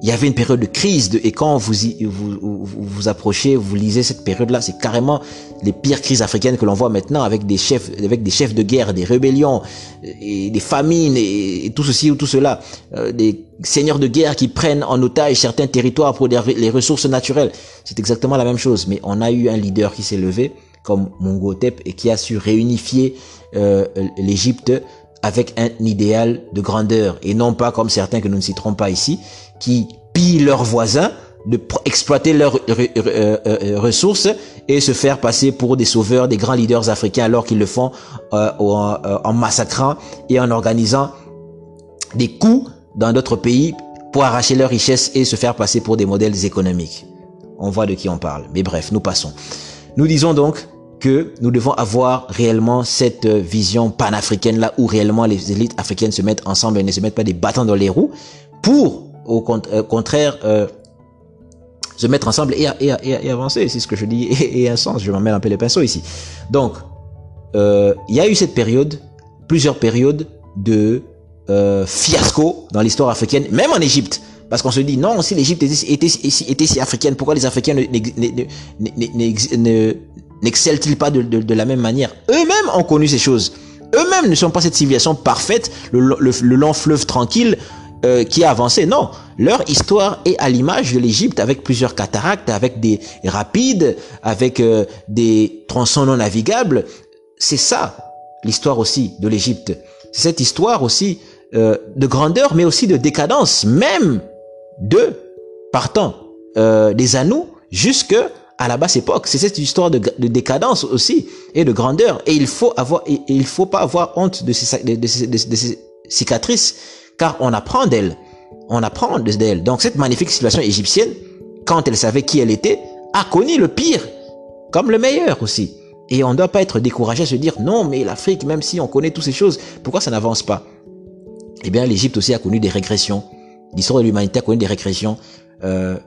il y avait une période de crise de, et quand vous, y, vous, vous, approchez, vous lisez cette période-là, c'est carrément les pires crises africaines que l'on voit maintenant avec des chefs, avec des chefs de guerre, des rébellions, et des famines et, tout ceci ou tout cela, euh, des seigneurs de guerre qui prennent en otage certains territoires pour les ressources naturelles. C'est exactement la même chose, mais on a eu un leader qui s'est levé comme Mongotep et qui a su réunifier euh, l'Égypte avec un idéal de grandeur et non pas comme certains que nous ne citerons pas ici qui pillent leurs voisins, de exploiter leurs euh, euh, euh, ressources et se faire passer pour des sauveurs, des grands leaders africains alors qu'ils le font en, massacrant et en organisant des coups dans d'autres pays pour arracher leurs richesses et se faire passer pour des modèles économiques. On voit de qui on parle. Mais bref, nous passons. Nous disons donc que nous devons avoir réellement cette vision panafricaine là où réellement les élites africaines se mettent ensemble et ne se mettent pas des bâtons dans les roues pour au euh, contraire euh, se mettre ensemble et, avancer. C'est ce que je dis et, un sens. Je m'emmène un peu les pinceaux ici. Donc, euh, il y a eu cette période, plusieurs périodes de fiasco dans l'histoire africaine, même en Égypte. Parce qu'on se dit, non, si l'Égypte était, si africaine, pourquoi les Africains n'excellent-ils pas de, la même manière? Eux-mêmes ont connu ces choses. Eux-mêmes ne sont pas cette civilisation parfaite, le long fleuve tranquille euh, qui a avancé. Non, leur histoire est à l'image de l'Égypte avec plusieurs cataractes, avec des rapides, avec euh, des tronçons non navigables. C'est ça l'histoire aussi de l'Égypte. C'est cette histoire aussi euh, de grandeur, mais aussi de décadence, même de partant euh, des Anous jusque à la basse époque. C'est cette histoire de, de, décadence aussi et de grandeur. Et il faut avoir, et, il faut pas avoir honte de ces, de, de, de ces cicatrices, car on apprend d'elles. On apprend d'elles. Donc cette magnifique civilisation égyptienne, quand elle savait qui elle était, a connu le pire comme le meilleur aussi. Et on ne doit pas être découragé à se dire non, mais l'Afrique, même si on connaît toutes ces choses, pourquoi ça n'avance pas? Eh bien, l'Égypte aussi a connu des régressions. L'histoire de l'humanité a connu des régressions. Euh,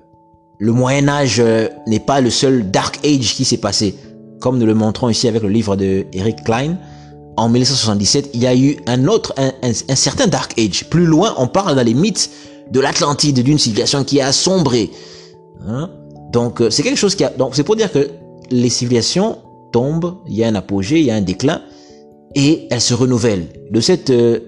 le Moyen Âge euh, n'est pas le seul Dark Age qui s'est passé. Comme nous le montrons ici avec le livre de Eric Klein, en 1977, il y a eu un autre, un, un, certain Dark Age. Plus loin, on parle dans les mythes de l'Atlantide, d'une civilisation qui a assombré. Hein? Donc, euh, c'est quelque chose qui a. Donc, c'est pour dire que les civilisations tombent, il y a un apogée, il y a un déclin, et elles se renouvellent. De cette euh,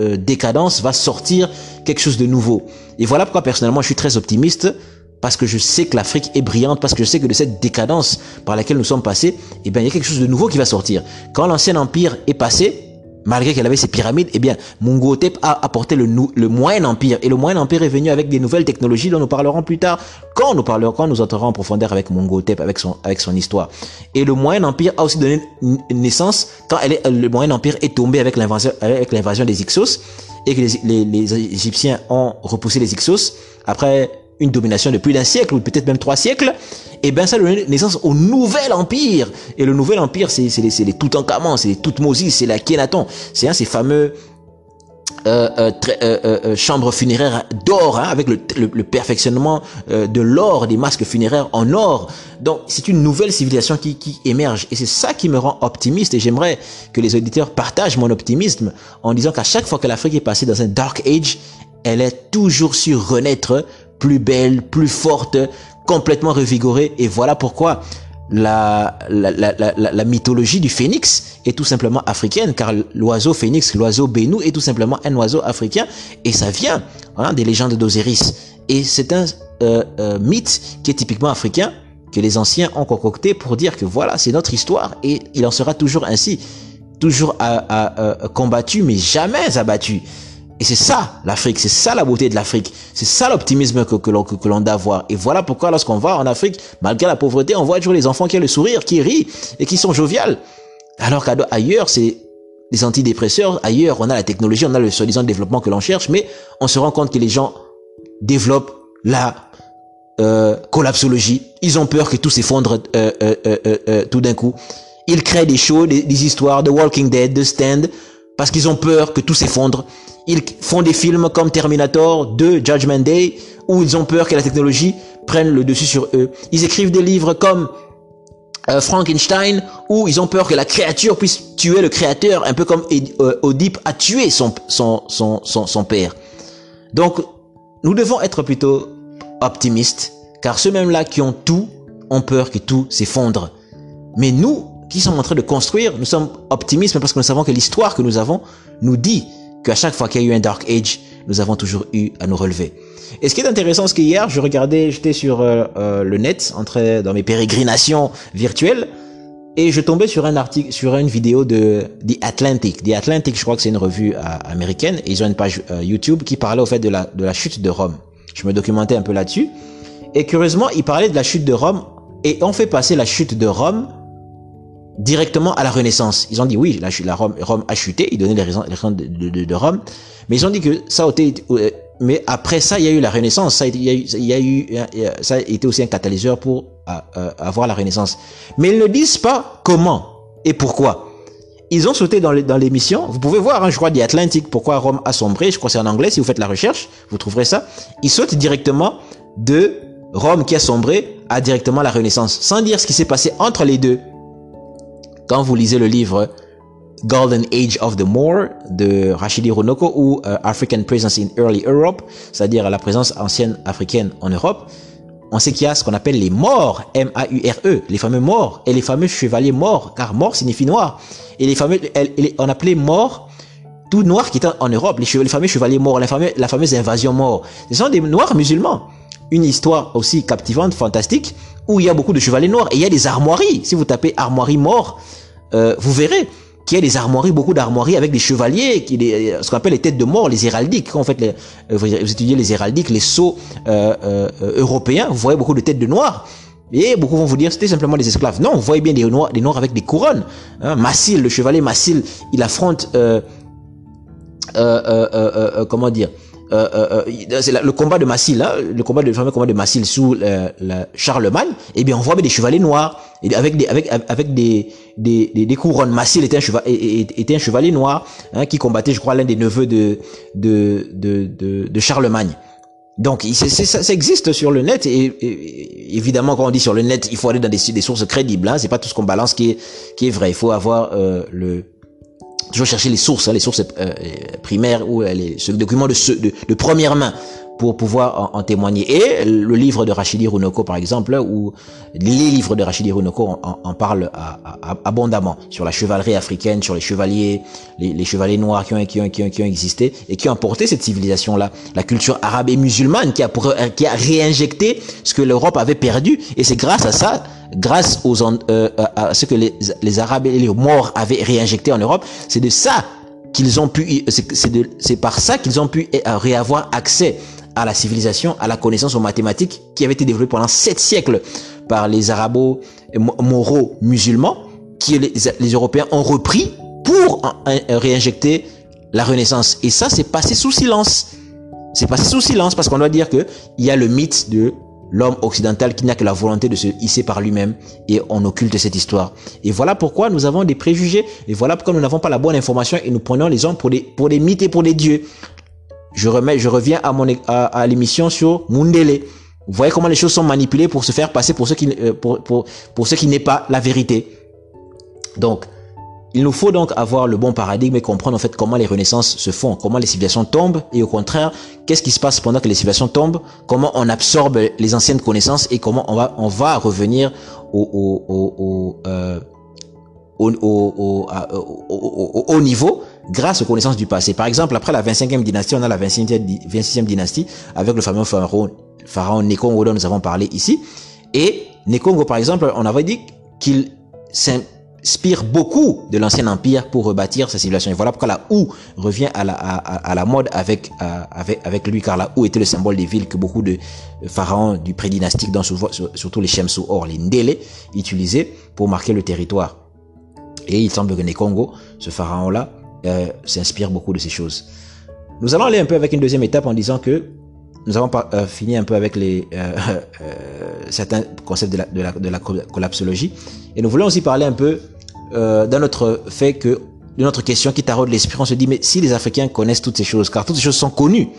euh, décadence va sortir quelque chose de nouveau. Et voilà pourquoi personnellement je suis très optimiste parce que je sais que l'Afrique est brillante, parce que je sais que de cette décadence par laquelle nous sommes passés, eh bien, il y a quelque chose de nouveau qui va sortir. Quand l'ancien empire est passé, malgré qu'elle avait ses pyramides, eh bien, Mongotep a apporté le, le Moyen Empire. Et le Moyen Empire est venu avec des nouvelles technologies dont nous parlerons plus tard, quand nous parlerons, quand nous entrerons en profondeur avec Mongotep, avec son, avec son histoire. Et le Moyen Empire a aussi donné naissance quand elle est, le Moyen Empire est tombé avec l'invasion, avec l'invasion des Ixos et que les, les, les Égyptiens ont repoussé les Ixos après une domination de plus d'un siècle ou peut-être même trois siècles, et eh bien ça donne naissance au nouvel empire. Et le nouvel empire, c'est les, les Toutankhamon, c'est les Toutmosis, c'est la Kenaton. C'est un ces fameux euh, euh, euh, euh, chambres funéraires d'or, hein, avec le, le, perfectionnement de l'or, des masques funéraires en or. Donc c'est une nouvelle civilisation qui, qui émerge. Et c'est ça qui me rend optimiste. Et j'aimerais que les auditeurs partagent mon optimisme en disant qu'à chaque fois que l'Afrique est passée dans un dark age, elle est toujours su renaître plus belle, plus forte, complètement revigorée. Et voilà pourquoi la, la, la, la, mythologie du phénix est tout simplement africaine, car l'oiseau phénix, l'oiseau bénou, est tout simplement un oiseau africain, et ça vient hein, des légendes d'Osiris. Et c'est un euh, euh, mythe qui est typiquement africain, que les anciens ont concocté pour dire que voilà, c'est notre histoire, et il en sera toujours ainsi, toujours à, combattu, mais jamais abattu. Et c'est ça l'Afrique, c'est ça la beauté de l'Afrique, c'est ça l'optimisme que, que l'on que, doit avoir. Et voilà pourquoi lorsqu'on va en Afrique, malgré la pauvreté, on voit toujours les enfants qui ont le sourire, qui rient et qui sont joviales. Alors qu'ailleurs, c'est des antidépresseurs, ailleurs, on a la technologie, on a le soi-disant développement que l'on cherche, mais on se rend compte que les gens développent la euh, collapsologie. Ils ont peur que tout s'effondre euh, euh, euh, euh tout d'un coup. Ils créent des shows, des, des histoires de Walking Dead, de Stand, parce qu'ils ont peur que tout s'effondre. Ils font des films comme Terminator 2, Judgment Day, où ils ont peur que la technologie prenne le dessus sur eux. Ils écrivent des livres comme euh, Frankenstein, où ils ont peur que la créature puisse tuer le créateur, un peu comme euh, Oedipe a tué son, son, son, son, son père. Donc, nous devons être plutôt optimistes, car ceux mêmes-là qui ont tout ont peur que tout s'effondre. Mais nous, qui sommes en train de construire, nous sommes optimistes parce que nous savons que l'histoire que nous avons nous dit qu'à chaque fois qu'il y a eu un Dark Age, nous avons toujours eu à nous relever. Et ce qui est intéressant, c'est qu'hier, je regardais, j'étais sur euh, euh, le net, entrais dans mes pérégrinations virtuelles, et je tombais sur un article, sur une vidéo de The Atlantic. The Atlantic, je crois que c'est une revue euh, américaine, ils ont une page YouTube qui parlait au fait de la, de la chute de Rome. Je me documentais un peu là-dessus. Et curieusement, ils parlaient de la chute de Rome, et on fait passer la chute de Rome directement à la Renaissance. Ils ont dit oui, la, Rome, Rome a chuté, ils donnaient les raisons, les raisons de, de, de, Rome, mais ils ont dit que ça a été, euh, mais après ça, il y a eu la Renaissance, ça a, il y a eu, été aussi un catalyseur pour euh, avoir la Renaissance. Mais ils ne disent pas comment et pourquoi. Ils ont sauté dans l'émission. Vous pouvez voir, hein, je crois, The pourquoi Rome a sombré. Je crois c'est en anglais. Si vous faites la recherche, vous trouverez ça. Ils sautent directement de Rome qui a sombré à directement la Renaissance, sans dire ce qui s'est passé entre les deux quand vous lisez le livre Golden Age of the Moor de Rachidi Runoko ou African Presence in Early Europe, c'est-à-dire la présence ancienne africaine en Europe, on sait qu'il y a ce qu'on appelle les morts, M-A-U-R-E, les fameux morts, et les fameux chevaliers morts, car mort signifie noir. Et les fameux, on appelait morts tout noirs qui étaient en Europe, les, les fameux chevaliers morts, la fameuse, la fameuse invasion mort. Ce sont des noirs musulmans. Une histoire aussi captivante, fantastique, où il y a beaucoup de chevaliers noirs. Et il y a des armoiries. Si vous tapez armoirie mort, euh, vous verrez qu'il y a des armoiries, beaucoup d'armoiries avec des chevaliers, qui, ce qu'on appelle les têtes de mort, les héraldiques. En fait, les, euh, vous étudiez les héraldiques, les sceaux euh, euh, européens, vous voyez beaucoup de têtes de noirs. Et beaucoup vont vous dire c'était simplement des esclaves. Non, vous voyez bien des noirs, avec des couronnes. Hein, Massil, le chevalier Massil, il affronte, euh, euh, comment dire, euh, euh, euh c'est le combat de Massil, là, le combat de, le fameux combat de Massil sous euh, Charlemagne, eh bien, on voit des chevaliers noirs, et avec des, avec, avec des, des, des, couronnes. Massil était un, chevalier, était un chevalier noir, hein, qui combattait, je crois, l'un des neveux de, de, de, de, de Charlemagne. Donc, ça, ça, existe sur le net et, évidemment, quand on dit sur le net, il faut aller dans des, sources crédibles. Hein, c'est pas tout ce qu'on balance qui est, qui est vrai. Il faut avoir euh, le, toujours chercher les sources, hein, les sources euh, primaires ou euh, les, ce document de, de, de première main pour pouvoir en, témoigner. Et le livre de Rachidi Runoko, par exemple, ou les livres de Rachidi Runoko en, en parlent abondamment sur la chevalerie africaine, sur les chevaliers, les, les chevaliers noirs qui ont, qui, ont, qui, ont, qui ont existé et qui ont porté cette civilisation-là, la culture arabe et musulmane qui a, pour, qui a réinjecté ce que l'Europe avait perdu. Et c'est grâce à ça grâce aux, euh, à ce que les, les Arabes et les morts avaient réinjecté en Europe, c'est de ça qu'ils ont pu, c'est par ça qu'ils ont pu réavoir accès à la civilisation, à la connaissance aux mathématiques qui avait été développée pendant sept siècles par les arabo-moraux musulmans, qui les, Européens ont repris pour réinjecter la Renaissance. Et ça, c'est passé sous silence. C'est passé sous silence parce qu'on doit dire que il y a le mythe de l'homme occidental qui n'a que la volonté de se hisser par lui-même et on occulte cette histoire. Et voilà pourquoi nous avons des préjugés et voilà pourquoi nous n'avons pas la bonne information et nous prenons les hommes pour des mythes et pour des dieux je remets, je reviens à mon, à, l'émission sur Mundele. Vous voyez comment les choses sont manipulées pour se faire passer pour ce qui, euh, pour, pour, pour ce qui n'est pas la vérité. Donc, il nous faut donc avoir le bon paradigme et comprendre en fait comment les renaissances se font, comment les civilisations tombent et au contraire, qu'est-ce qui se passe pendant que les civilisations tombent, comment on absorbe les anciennes connaissances et comment on va, on va revenir au, au, au, au, euh, au, au, au, au, niveau grâce aux connaissances du passé. Par exemple, après la 25e dynastie, on a la 26e, dynastie avec le fameux pharaon, pharaon Nekongo dont nous avons parlé ici. Et Nekongo, par exemple, on avait dit qu'il s'inspire beaucoup de l'ancien empire pour rebâtir sa civilisation. Et voilà pourquoi la Ou revient à la, mode avec, lui, car la Ou était le symbole des villes que beaucoup de pharaons du pré-dynastique, surtout les Shemsu or les Ndele, utilisaient pour marquer le territoire. Et il semble que Nekongo, ce pharaon-là, euh, s'inspire beaucoup de ces choses. Nous allons aller un peu avec une deuxième étape en disant que nous avons euh, fini un peu avec euh, certains concepts de la, de, la, de la, collapsologie et nous voulons aussi parler un peu d'un autre fait que de notre question qui taraude l'esprit. On se dit mais si les Africains connaissent toutes ces choses, car toutes ces choses sont connues,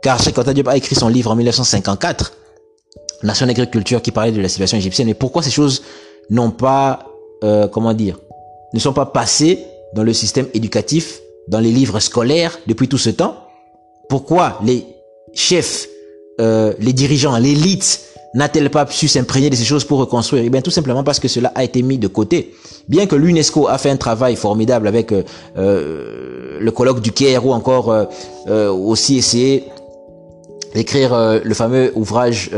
car Cheikh Diop a écrit son livre en 1954, Nation d'agriculture, qui parlait de la civilisation égyptienne. Mais pourquoi ces choses n'ont pas, comment dire, ne sont pas passées dans le système éducatif, dans les livres scolaires depuis tout ce temps Pourquoi les chefs, euh, les dirigeants, l'élite n'a-t-elle pas su s'imprégner de ces choses pour reconstruire? Eh bien, tout simplement parce que cela a été mis de côté. Bien que l'UNESCO a fait un travail formidable avec euh, euh le colloque du Caire ou encore euh, aussi essayé d'écrire le fameux ouvrage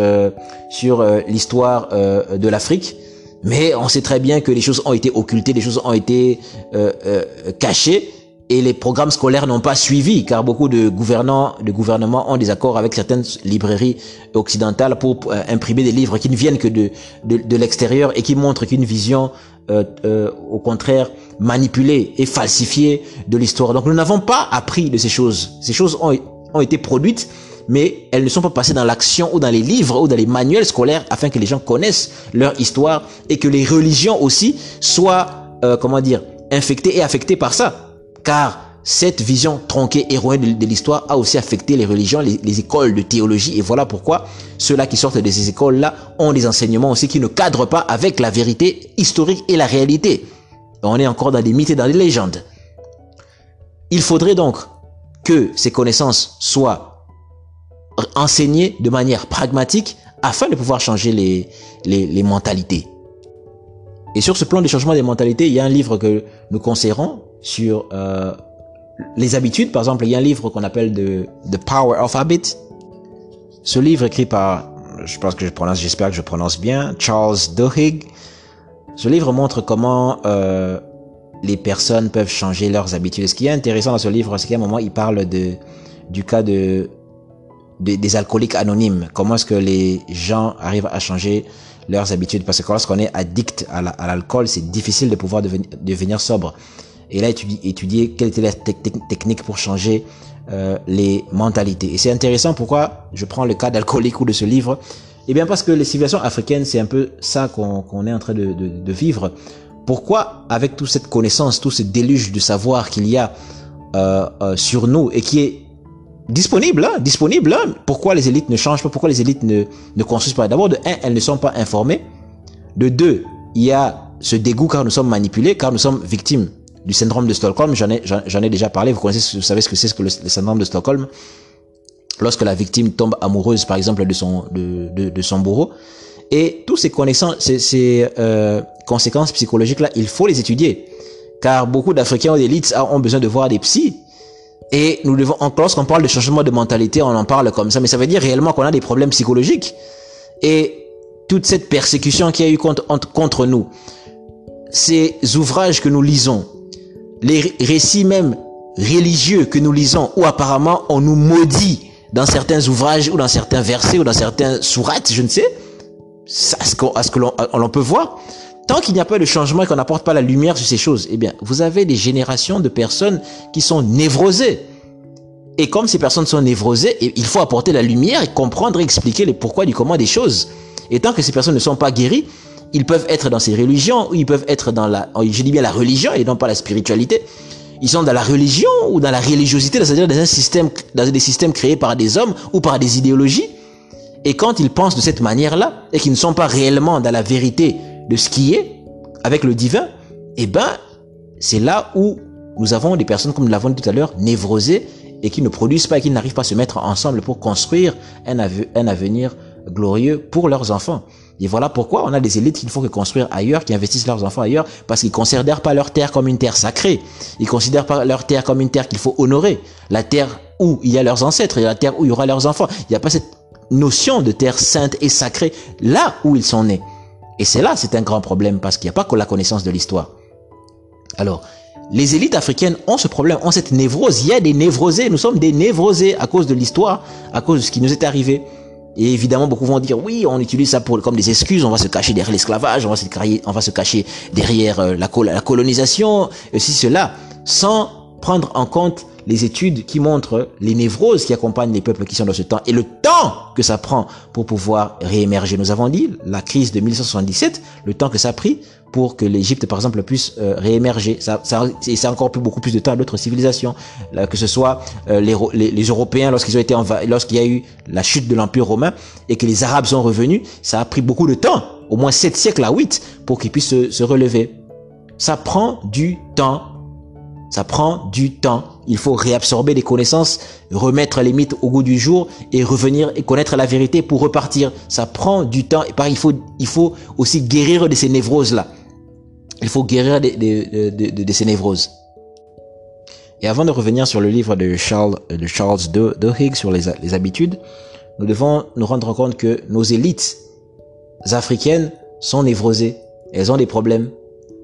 sur l'histoire de l'Afrique, mais on sait très bien que les choses ont été occultées, les choses ont été euh, euh, cachées et les programmes scolaires n'ont pas suivi car beaucoup de gouvernants, de gouvernements ont des accords avec certaines librairies occidentales pour euh, imprimer des livres qui ne viennent que de, de, de l'extérieur et qui montrent qu'une vision euh, euh, au contraire manipulée et falsifiée de l'histoire. Donc nous n'avons pas appris de ces choses. Ces choses ont, ont été produites mais elles ne sont pas passées dans l'action ou dans les livres ou dans les manuels scolaires afin que les gens connaissent leur histoire et que les religions aussi soient, euh, comment dire, infectées et affectées par ça. Car cette vision tronquée, erronée de, l'histoire a aussi affecté les religions, les, les, écoles de théologie. Et voilà pourquoi ceux-là qui sortent de ces écoles-là ont des enseignements aussi qui ne cadrent pas avec la vérité historique et la réalité. On est encore dans des mythes et dans des légendes. Il faudrait donc que ces connaissances soient enseignées de manière pragmatique afin de pouvoir changer les, les, mentalités. Et sur ce plan du changement des mentalités, il y a un livre que nous conseillerons sur euh, les habitudes. Par exemple, il y a un livre qu'on appelle The, The Power of Habit. Ce livre écrit par, je pense que je prononce, j'espère que je prononce bien, Charles Duhigg. Ce livre montre comment euh, les personnes peuvent changer leurs habitudes. Ce qui est intéressant dans ce livre, c'est qu'à un moment, il parle de, du cas de, des alcooliques anonymes. Comment est-ce que les gens arrivent à changer leurs habitudes? Parce que lorsqu'on est addict à l'alcool, c'est difficile de pouvoir devenir, devenir sobre. Et là, étudier, étudier quelle était la technique pour changer euh, les mentalités. Et c'est intéressant pourquoi je prends le cas d'alcoolique ou de ce livre. Eh bien parce que les civilisations africaines, c'est un peu ça qu'on est en train de, de, de vivre. Pourquoi, avec toute cette connaissance, tout ce déluge de savoir qu'il y a euh, euh, sur nous et qui est disponible, hein, disponible, hein, pourquoi les élites ne changent pas, pourquoi les élites ne, ne construisent pas? D'abord, de un, elles ne sont pas informées. De deux, il y a ce dégoût car nous sommes manipulés, car nous sommes victimes du syndrome de Stockholm. J'en ai, j'en ai déjà parlé. Vous connaissez, vous savez ce que c'est que le, syndrome de Stockholm. Lorsque la victime tombe amoureuse, par exemple, de son, de, de, son bourreau, et tous ces connaissances, ces, ces euh, conséquences psychologiques-là, il faut les étudier. Car beaucoup d'Africains d'élites ont besoin de voir des psys. Et nous devons, lorsqu'on parle de changement de mentalité, on en parle comme ça. Mais ça veut dire réellement qu'on a des problèmes psychologiques. Et toute cette persécution qui a eu contre, contre nous, ces ouvrages que nous lisons, les récits même religieux que nous lisons, où apparemment on nous maudit dans certains ouvrages ou dans certains versets ou dans certains sourates, je ne sais, à ce, que l'on peut voir, tant qu'il n'y a pas de changement et qu'on n'apporte pas la lumière sur ces choses, eh bien, vous avez des générations de personnes qui sont névrosées. Et comme ces personnes sont névrosées, eh, il faut apporter la lumière et comprendre et expliquer le pourquoi du comment des choses. Et tant que ces personnes ne sont pas guéries, ils peuvent être dans ces religions, ou ils peuvent être dans la, je dis bien la religion et non pas la spiritualité. Ils sont dans la religion ou dans la religiosité, c'est-à-dire dans un système, dans des systèmes créés par des hommes ou par des idéologies. Et quand ils pensent de cette manière-là, et qu'ils ne sont pas réellement dans la vérité de ce qui est, avec le divin, eh ben, c'est là où nous avons des personnes, comme nous l'avons dit tout à l'heure, névrosées, et qui ne produisent pas et qui n'arrivent pas à se mettre ensemble pour construire un, avenir glorieux pour leurs enfants. Et voilà pourquoi on a des élites qu'il faut que construire ailleurs, qui investissent leurs enfants ailleurs, parce qu'ils considèrent pas leur terre comme une terre sacrée. Ils considèrent pas leur terre comme une terre qu'il faut honorer. La terre où il y a leurs ancêtres, il y a la terre où il y aura leurs enfants. Il n'y a pas cette notion de terre sainte et sacrée là où ils sont nés. Et c'est là, c'est un grand problème, parce qu'il n'y a pas que la connaissance de l'histoire. Alors, les élites africaines ont ce problème, ont cette névrose. Il y a des névrosés, nous sommes des névrosés à cause de l'histoire, à cause de ce qui nous est arrivé. Et évidemment, beaucoup vont dire, oui, on utilise ça pour, comme des excuses, on va se cacher derrière l'esclavage, on, va se, on va se cacher derrière euh, la, la colonisation, si cela, sans prendre en compte les études qui montrent les névroses qui accompagnent les peuples qui sont dans ce temps et le temps que ça prend pour pouvoir réémerger. Nous avons dit la crise de 1977, le temps que ça a pris pour que l'Égypte, par exemple, puisse euh, réémerger. Ça, ça, et ça a encore plus, beaucoup plus de temps à d'autres civilisations, que ce soit euh, les, les, Européens lorsqu'ils ont été lorsqu'il y a eu la chute de l'Empire romain et que les Arabes sont revenus, ça a pris beaucoup de temps, au moins sept siècles à 8, pour qu'ils puissent se, se relever. Ça prend du temps ça prend du temps. Il faut réabsorber des connaissances, remettre les mythes au goût du jour et revenir et connaître la vérité pour repartir. Ça prend du temps. Et pareil, il faut, il faut aussi guérir de ces névroses-là. Il faut guérir de, de, de, de, ces névroses. Et avant de revenir sur le livre de Charles, de Charles sur les, les habitudes, nous devons nous rendre compte que nos élites africaines sont névrosées. Elles ont des problèmes.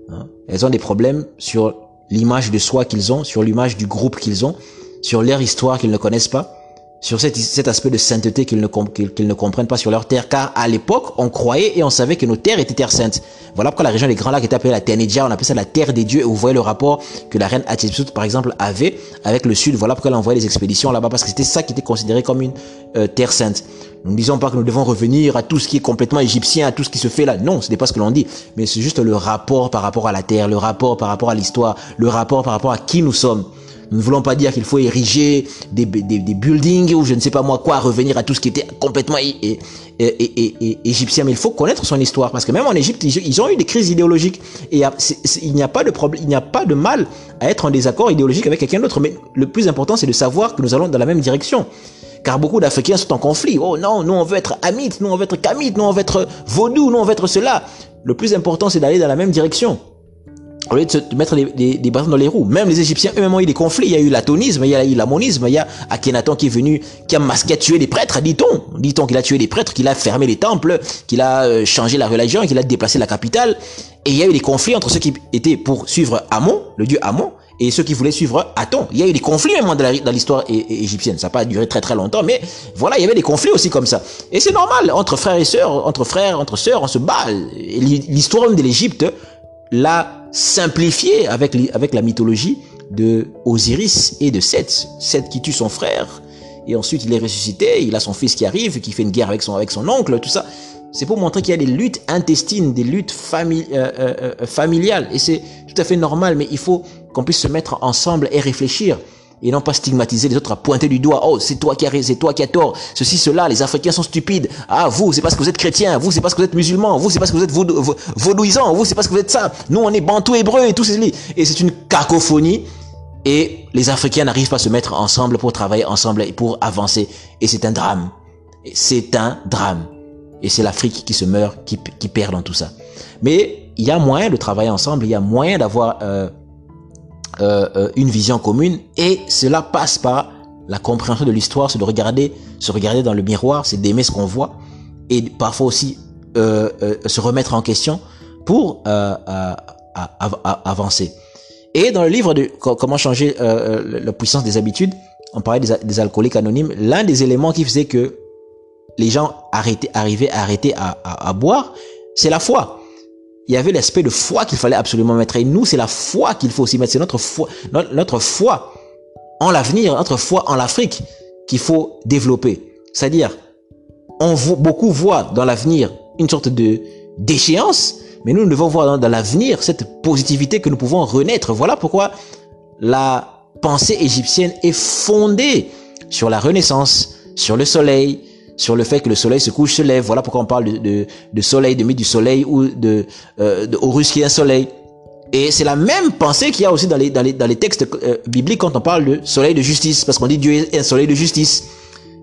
Hein. Elles ont des problèmes sur l'image de soi qu'ils ont, sur l'image du groupe qu'ils ont, sur leur histoire qu'ils ne connaissent pas, sur cet, aspect de sainteté qu'ils ne, comprennent pas sur leur terre. Car à l'époque, on croyait et on savait que nos terres étaient terres saintes. Voilà pourquoi la région des Grands Lacs était appelée la Terre on appelait ça la terre des dieux. Et vous voyez le rapport que la reine Hatshepsut, par exemple, avait avec le sud. Voilà pourquoi elle envoyait des expéditions là-bas, parce que c'était ça qui était considéré comme une euh, terre sainte. Nous ne disons pas que nous devons revenir à tout ce qui est complètement égyptien, à tout ce qui se fait là. Non, ce n'est pas ce que l'on dit. Mais c'est juste le rapport par rapport à la terre, le rapport par rapport à l'histoire, le rapport par rapport à qui nous sommes. Nous ne voulons pas dire qu'il faut ériger des, buildings ou je ne sais pas moi quoi, revenir à tout ce qui était complètement égyptien. Mais il faut connaître son histoire parce que même en Égypte, ils ont eu des crises idéologiques et il n'y a pas de problème, il n'y a pas de mal à être en désaccord idéologique avec quelqu'un d'autre. Mais le plus important, c'est de savoir que nous allons dans la même direction car beaucoup d'Africains sont en conflit. Oh non, nous on veut être Hamites, nous on veut être Kamites, nous on veut être Vaudou, nous on veut être cela. Le plus important, c'est d'aller dans la même direction au lieu de se mettre des, des, des bâtons dans les roues. Même les Égyptiens eux-mêmes ont eu des conflits. Il y a eu l'atonisme, il y a eu l'amonisme, il y a Akhenaton qui est venu, qui a masqué, tué des prêtres, dit-on. Dit-on qu'il a tué des prêtres, qu'il a fermé les temples, qu'il a euh, changé la religion, qu'il a déplacé la capitale. Et il y a eu des conflits entre ceux qui étaient pour suivre Amon, le dieu Amon, et ceux qui voulaient suivre Aton. Il y a eu des conflits même dans l'histoire égyptienne. Ça n'a pas duré très très longtemps, mais voilà, il y avait des conflits aussi comme ça. Et c'est normal, entre frères et sœurs, entre frères, entre sœurs, on se bat. L'histoire de l'Égypte l'a simplifié avec, avec la mythologie de Osiris et de Seth. Seth qui tue son frère, et ensuite il est ressuscité, il a son fils qui arrive, qui fait une guerre avec son, avec son oncle, tout ça. C'est pour montrer qu'il y a des luttes intestines, des luttes euh, euh, euh, familiales. Et c'est tout à fait normal, mais il faut qu'on puisse se mettre ensemble et réfléchir et non pas stigmatiser les autres à pointer du doigt. Oh, c'est toi qui as c'est toi qui as tort. Ceci, cela, les Africains sont stupides. Ah, vous, c'est parce que vous êtes chrétien. Vous, c'est parce que vous êtes musulman. Vous, c'est parce que vous êtes vaudouisant. Vous, c'est parce que vous êtes ça. Nous, on est bantou hébreu et tout ces Et c'est une cacophonie. Et les Africains n'arrivent pas à se mettre ensemble pour travailler ensemble et pour avancer. Et c'est un drame. C'est un drame. Et c'est l'Afrique qui se meurt, qui, qui perd dans tout ça. Mais il y a moyen de travailler ensemble. Il y a moyen d'avoir euh, euh, euh, une vision commune et cela passe par la compréhension de l'histoire, c'est de regarder, se regarder dans le miroir, c'est d'aimer ce qu'on voit et parfois aussi euh, euh se remettre en question pour euh, avancer. Et dans le livre de comment changer la puissance des habitudes, on parlait des, alcooliques anonymes. L'un des éléments qui faisait que les gens arrêtaient, arrivaient à arrêter à boire, c'est la foi il y avait l'aspect de foi qu'il fallait absolument mettre. Et nous, c'est la foi qu'il faut aussi mettre. C'est notre foi, notre, foi en l'avenir, notre foi en l'Afrique qu'il faut développer. C'est-à-dire, on voit, beaucoup voient dans l'avenir une sorte de déchéance, mais nous, nous devons voir dans, dans l'avenir cette positivité que nous pouvons renaître. Voilà pourquoi la pensée égyptienne est fondée sur la renaissance, sur le soleil, sur le fait que le soleil se couche, se lève. Voilà pourquoi on parle de, de, de soleil, de mythe du soleil ou de, euh, de Horus qui est un soleil. Et c'est la même pensée qu'il y a aussi dans les, dans les, dans les textes euh, bibliques quand on parle de soleil de justice, parce qu'on dit Dieu est un soleil de justice.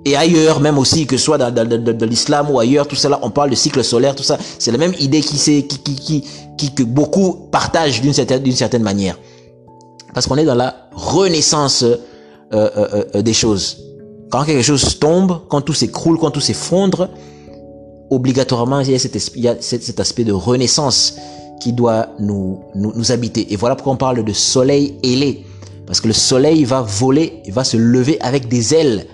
Et ailleurs, même aussi, que ce soit dans, dans, dans, l'islam ou ailleurs, tout là, on parle de cycle solaire, tout ça. C'est la même idée qui, qui, qui, qui, qui, que beaucoup partagent d'une certaine, d'une certaine manière. Parce qu'on est dans la renaissance euh, euh, euh des choses. Quand quelque chose tombe, quand tout s'écroule, quand tout s'effondre, obligatoirement, il y a, cet, aspect de renaissance qui doit nous, habiter. Et voilà pourquoi on parle de soleil ailé. Parce que le soleil va voler, il va se lever avec des ailes.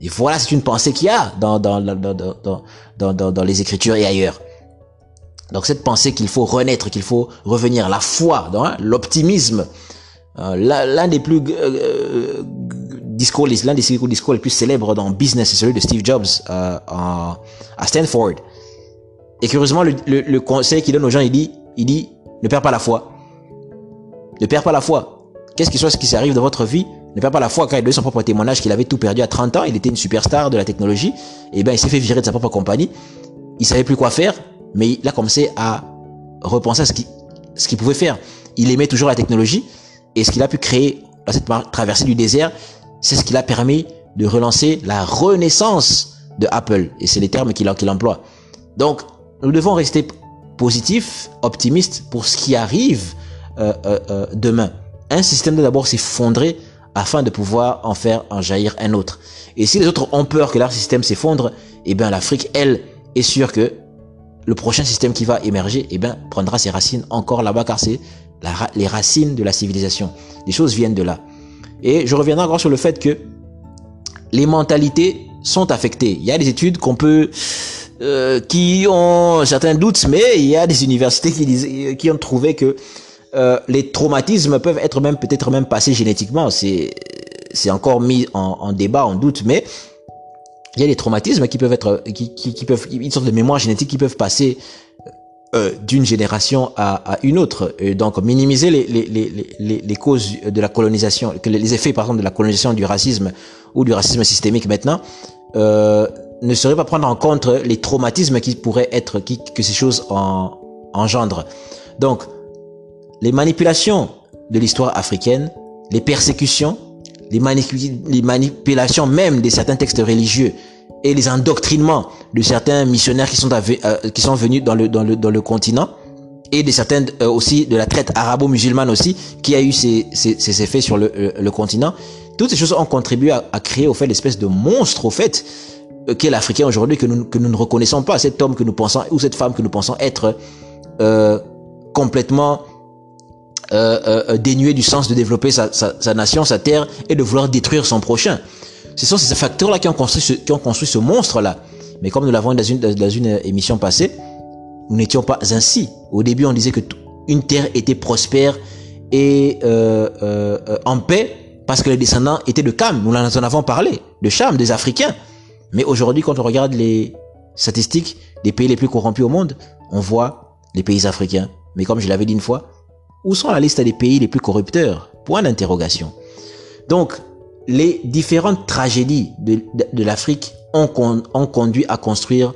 Et voilà, c'est une pensée qu'il y a dans, dans, les Écritures et ailleurs. Donc cette pensée qu'il faut renaître, qu'il faut revenir, la foi, hein, l'optimisme, euh, l'un des plus euh, discours, l'un des discours les plus célèbres dans Business, c'est celui de Steve Jobs euh, à, Stanford. Et curieusement, le, conseil qu'il donne aux gens, il dit, il dit, ne perds pas la foi. Ne perds pas la foi. Qu'est-ce qui soit ce qui s'arrive dans votre vie, ne perds pas la foi. Quand il donne son propre témoignage qu'il avait tout perdu à 30 ans, il était une superstar de la technologie, et ben il s'est fait virer de sa propre compagnie. Il savait plus quoi faire, mais il a commencé à repenser à ce qu'il pouvait faire. Il aimait toujours la technologie, et ce qu'il a pu créer à cette traversée du désert, c'est ce qui l'a permis de relancer la renaissance de Apple. Et c'est les termes qu'il emploie. Donc, nous devons rester positifs, optimistes pour ce qui arrive euh, euh, euh, demain. Un système doit d'abord s'effondrer afin de pouvoir en faire en jaillir un autre. Et si les autres ont peur que leur système s'effondre, eh bien l'Afrique, elle, est sûre que le prochain système qui va émerger, eh bien, prendra ses racines encore là-bas, car c'est les racines de la civilisation. Les choses viennent de là. Et je reviendrai encore sur le fait que les mentalités sont affectées. Il y a des études qu'on peut euh, qui ont certains doutes, mais il y a des universités qui, disent, qui ont trouvé que euh, les traumatismes peuvent être même peut-être même passés génétiquement. C'est c'est encore mis en, en, débat, en doute, mais il y a des traumatismes qui peuvent être qui, qui, qui peuvent une sorte de mémoire génétique qui peuvent passer euh, d'une génération à, à, une autre. Et donc minimiser les, les, les, les, causes de la colonisation, les effets par exemple de la colonisation du racisme ou du racisme systémique maintenant, euh, ne serait pas prendre en compte les traumatismes qui pourraient être, qui, que ces choses en, engendrent. Donc, les manipulations de l'histoire africaine, les persécutions, les, les manipulations même de certains textes religieux et les endoctrinements de certains missionnaires qui sont, euh, qui sont venus dans le, dans, le, dans le continent et de certaines euh, aussi de la traite arabo-musulmane aussi qui a eu ses, ses, effets sur le, le, continent. Toutes ces choses ont contribué à, à créer au fait l'espèce de monstre au fait euh, qu'est l'Africain aujourd'hui que nous, que nous ne reconnaissons pas, cet homme que nous pensons ou cette femme que nous pensons être euh, complètement euh, dénué du sens de développer sa, sa, sa nation, sa terre et de vouloir détruire son prochain. Ce sont ces facteurs-là qui ont construit ce, qui ont construit ce monstre-là. Mais comme nous l'avons dans une, dans une émission passée, nous n'étions pas ainsi. Au début, on disait que une terre était prospère et euh, euh, en paix parce que les descendants étaient de Cam. Nous en avons parlé, de Cham, des Africains. Mais aujourd'hui, quand on regarde les statistiques des pays les plus corrompus au monde, on voit les pays africains. Mais comme je l'avais dit une fois, où sont la liste des pays les plus corrupteurs? Point d'interrogation. Donc, les différentes tragédies de, l'Afrique ont, conduit à construire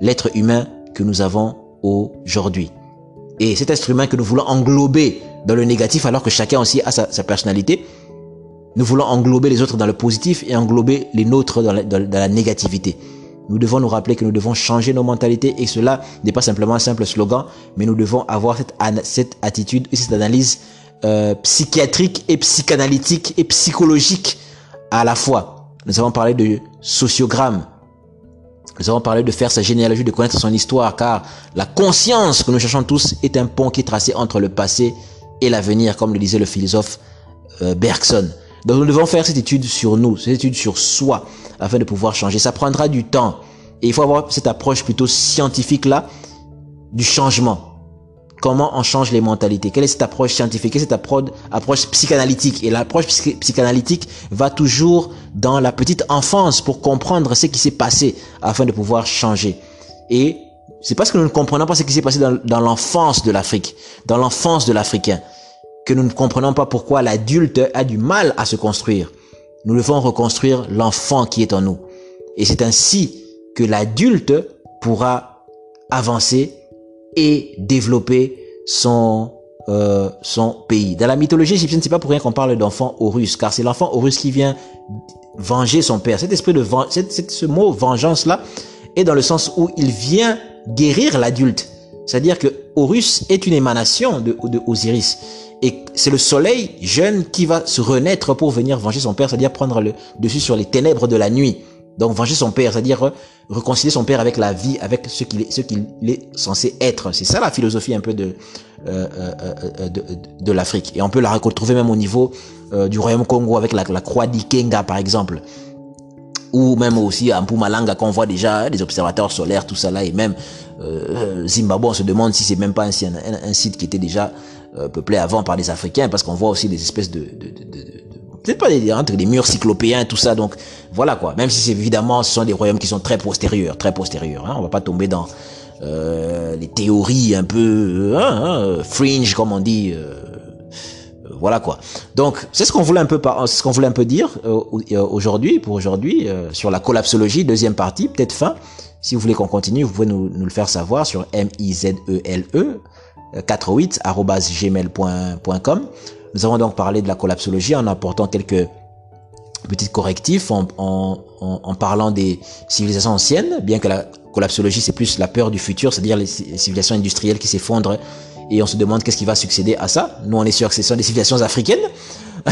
l'être humain que nous avons aujourd'hui. Et cet être humain que nous voulons englober dans le négatif alors que chacun aussi a sa, personnalité, nous voulons englober les autres dans le positif et englober les nôtres dans la, négativité. Nous devons nous rappeler que nous devons changer nos mentalités et cela n'est pas simplement un simple slogan, mais nous devons avoir cette, cette attitude et cette analyse euh, psychiatrique et psychanalytique et psychologique à la fois. Nous avons parlé de sociogramme. Nous avons parlé de faire sa généalogie, de connaître son histoire, car la conscience que nous cherchons tous est un pont qui est tracé entre le passé et l'avenir, comme le disait le philosophe euh, Bergson. Donc nous devons faire cette étude sur nous, cette étude sur soi, afin de pouvoir changer. Ça prendra du temps. Et il faut avoir cette approche plutôt scientifique-là du changement comment on change les mentalités. Quelle est cette approche scientifique, quelle est cette approche, psychanalytique? Et l'approche psychanalytique va toujours dans la petite enfance pour comprendre ce qui s'est passé afin de pouvoir changer. Et c'est parce que nous ne comprenons pas ce qui s'est passé dans, dans l'enfance de l'Afrique, dans l'enfance de l'Africain, que nous ne comprenons pas pourquoi l'adulte a du mal à se construire. Nous devons reconstruire l'enfant qui est en nous. Et c'est ainsi que l'adulte pourra avancer et développer son euh, son pays. Dans la mythologie égyptienne, c'est pas pour rien qu'on parle d'enfant Horus, car c'est l'enfant Horus qui vient venger son père. Cet esprit de ce mot vengeance là est dans le sens où il vient guérir l'adulte. C'est-à-dire que Horus est une émanation de, de Osiris. Et c'est le soleil jeune qui va se renaître pour venir venger son père, c'est-à-dire prendre le dessus sur les ténèbres de la nuit. Donc venger son père, c'est-à-dire réconcilier son père avec la vie, avec ce qu'il est, ce qu'il est censé être. C'est ça la philosophie un peu de euh, euh, euh de, l'Afrique. Et on peut la retrouver même au niveau du royaume Congo avec la, la croix d'Ikenga par exemple, ou même aussi à Mpumalanga qu'on voit déjà des observateurs solaires, tout ça là, et même Zimbabwe, on se demande si c'est même pas un, site qui était déjà peuplé avant par des Africains, parce qu'on voit aussi des espèces de peut-être pas des, entre des murs cyclopéens, tout ça. Donc voilà quoi. Même si évidemment ce sont des royaumes qui sont très postérieurs, très postérieurs. Hein. On va pas tomber dans euh, les théories un peu hein, hein, fringe comme on dit. Euh, voilà quoi. Donc c'est ce qu'on voulait un peu c'est ce qu'on voulait un peu dire euh, aujourd'hui pour aujourd'hui euh, sur la collapsologie deuxième partie peut-être fin. Si vous voulez qu'on continue, vous pouvez nous, nous, le faire savoir sur m i z e l e 48 gmail.com. Nous avons donc parlé de la collapsologie en apportant quelques petits correctifs, en, en, en, parlant des civilisations anciennes, bien que la collapsologie c'est plus la peur du futur, c'est-à-dire les civilisations industrielles qui s'effondrent et on se demande qu'est-ce qui va succéder à ça. Nous on est sûr que ce sont des civilisations africaines.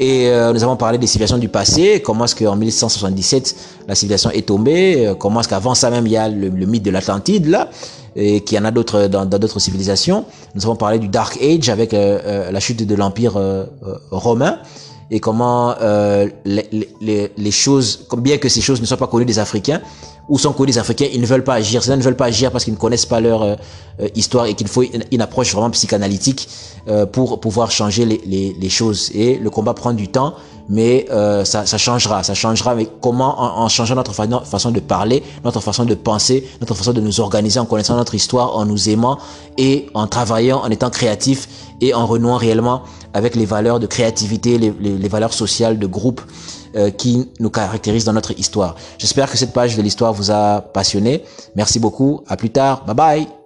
et euh, nous avons parlé des civilisations du passé, comment est-ce qu'en 1177 la civilisation est tombée, euh, comment est-ce qu'avant ça même il y a le, mythe de l'Atlantide là, et qu'il y en a d'autres dans d'autres civilisations. Nous avons parlé du Dark Age avec euh, euh la chute de l'Empire romain et comment les, les, les, choses, bien que ces choses ne soient pas connues des Africains, où sont que les Africains, ils ne veulent pas agir. Ils ne veulent pas agir parce qu'ils ne connaissent pas leur euh, euh, histoire et qu'il faut une, approche vraiment psychanalytique euh, pour pouvoir changer les, les, choses. Et le combat prend du temps, mais ça, ça, changera. Ça changera. Mais comment en, en changeant notre façon de parler, notre façon de penser, notre façon de nous organiser en connaissant notre histoire, en nous aimant et en travaillant, en étant créatif et en renouant réellement avec les valeurs de créativité, les, valeurs sociales de groupe euh, qui nous caractérise dans notre histoire. J'espère que cette page de l'histoire vous a passionné. Merci beaucoup. À plus tard. Bye bye.